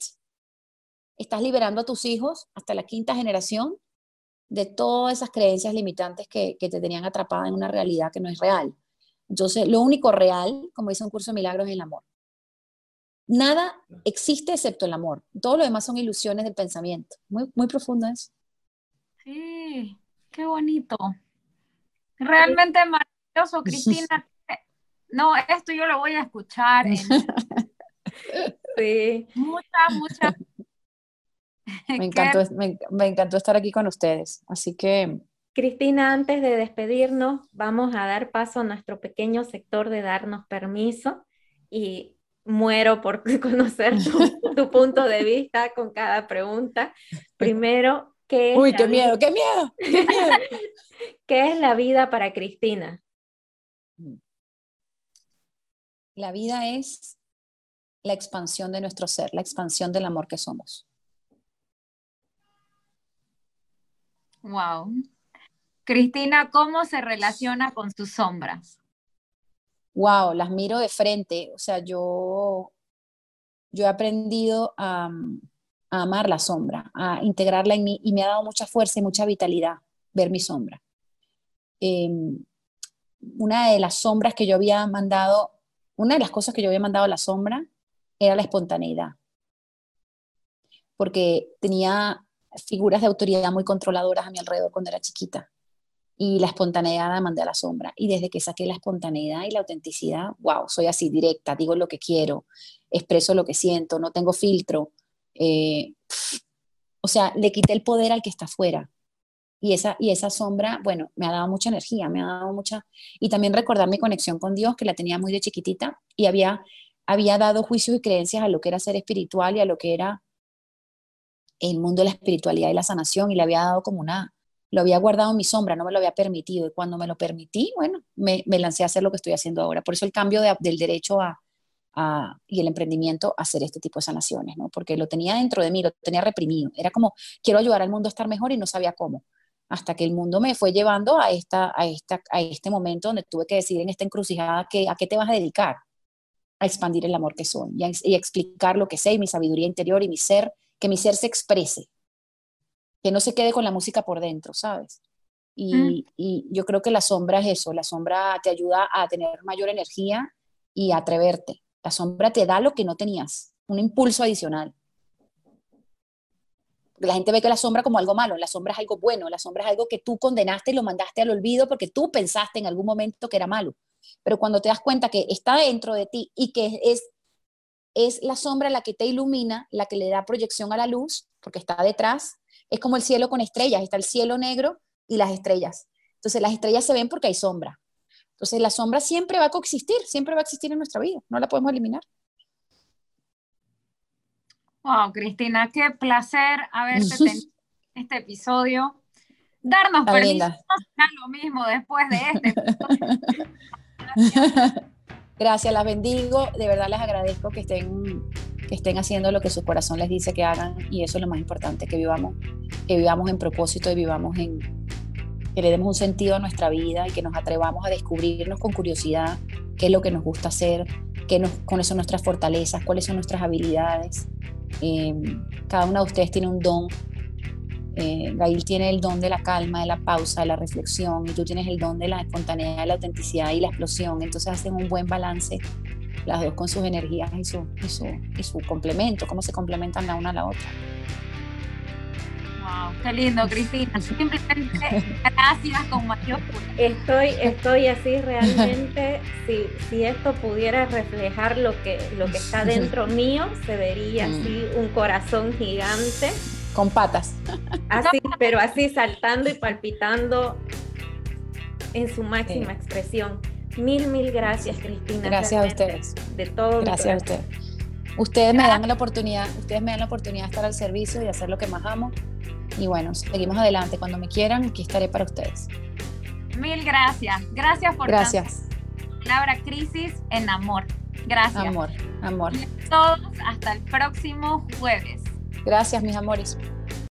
estás liberando a tus hijos hasta la quinta generación de todas esas creencias limitantes que, te tenían atrapada en una realidad que no es real. Entonces, lo único real, como dice un curso de milagros, es el amor. Nada existe excepto el amor. Todo lo demás son ilusiones del pensamiento. Muy, muy profundo eso. Sí, qué bonito. Realmente maravilloso, Cristina. No, esto yo lo voy a escuchar. Sí. Muchas, muchas Me encantó, me, encantó estar aquí con ustedes. Así que... Cristina, antes de despedirnos, vamos a dar paso a nuestro pequeño sector de darnos permiso y muero por conocer tu, punto de vista con cada pregunta. Primero, ¿qué es Uy, qué miedo, qué miedo, qué miedo. ¿Qué es la vida para Cristina? La vida es la expansión de nuestro ser, la expansión del amor que somos. Wow. Cristina, ¿cómo se relaciona con sus sombras? Wow, las miro de frente. O sea, yo, yo he aprendido a, amar la sombra, a integrarla en mí y me ha dado mucha fuerza y mucha vitalidad ver mi sombra. Em, una de las sombras que yo había mandado, una de las cosas que yo había mandado a la sombra era la espontaneidad. Porque tenía figuras de autoridad muy controladoras a mi alrededor cuando era chiquita. Y la espontaneidad la mandé a la sombra. Y desde que saqué la espontaneidad y la autenticidad, wow, soy así directa, digo lo que quiero, expreso lo que siento, no tengo filtro. Eh, o sea, le quité el poder al que está afuera. Y esa, y esa sombra, bueno, me ha dado mucha energía, me ha dado mucha... Y también recordar mi conexión con Dios, que la tenía muy de chiquitita y había, había dado juicios y creencias a lo que era ser espiritual y a lo que era el mundo de la espiritualidad y la sanación y le había dado como una, lo había guardado en mi sombra, no me lo había permitido. Y cuando me lo permití, bueno, me, lancé a hacer lo que estoy haciendo ahora. Por eso el cambio del derecho a, y el emprendimiento a hacer este tipo de sanaciones, ¿no? Porque lo tenía dentro de mí, lo tenía reprimido. Era como, quiero ayudar al mundo a estar mejor y no sabía cómo. Hasta que el mundo me fue llevando a, esta, a, esta, a este momento donde tuve que decidir en esta encrucijada que, a qué te vas a dedicar. A expandir el amor que soy y y explicar lo que sé y mi sabiduría interior y mi ser que mi ser se exprese, que no se quede con la música por dentro, ¿sabes? Y, y, yo creo que la sombra es eso, la sombra te ayuda a tener mayor energía y a atreverte. La sombra te da lo que no tenías, un impulso adicional. La gente ve que la sombra como algo malo, la sombra es algo bueno, la sombra es algo que tú condenaste y lo mandaste al olvido porque tú pensaste en algún momento que era malo. Pero cuando te das cuenta que está dentro de ti y que es, es la sombra la que te ilumina, la que le da proyección a la luz, porque está detrás, es como el cielo con estrellas, está el cielo negro y las estrellas. Entonces las estrellas se ven porque hay sombra. Entonces la sombra siempre va a coexistir, siempre va a existir en nuestra vida, no la podemos eliminar. Wow, Cristina, qué placer haberte tenido en este episodio. Darnos permiso, lo mismo después de este. Gracias, las bendigo. De verdad les agradezco que estén, que estén haciendo lo que su corazón les dice que hagan y eso es lo más importante, que vivamos, que vivamos en propósito y vivamos en, que le demos un sentido a nuestra vida y que nos atrevamos a descubrirnos con curiosidad qué es lo que nos gusta hacer, qué nos, cuáles son nuestras fortalezas, cuáles son nuestras habilidades. Eh, cada una de ustedes tiene un don. Eh, Gail tiene el don de la calma, de la pausa, de la reflexión, y tú tienes el don de la espontaneidad, de la autenticidad y la explosión. Entonces hacen un buen balance las dos con sus energías y su, y su, y su complemento, cómo se complementan la una a la otra. Wow, qué lindo, Cristina. Simplemente gracias con mayúsculas. Estoy, estoy así realmente. si, si esto pudiera reflejar lo que, lo que está dentro mío, se vería así un corazón gigante. Con patas. Así, pero así saltando y palpitando en su máxima expresión. Mil, mil gracias, Cristina. Gracias a ustedes. De todo. Gracias a ustedes. Ustedes me dan la oportunidad, ustedes me dan la oportunidad de estar al servicio y hacer lo que más amo. Y bueno, seguimos adelante. Cuando me quieran, aquí estaré para ustedes. Mil gracias. Gracias por Gracias. palabra crisis en amor. Gracias. Amor, amor. Y a todos hasta el próximo jueves. Gracias, mis amores.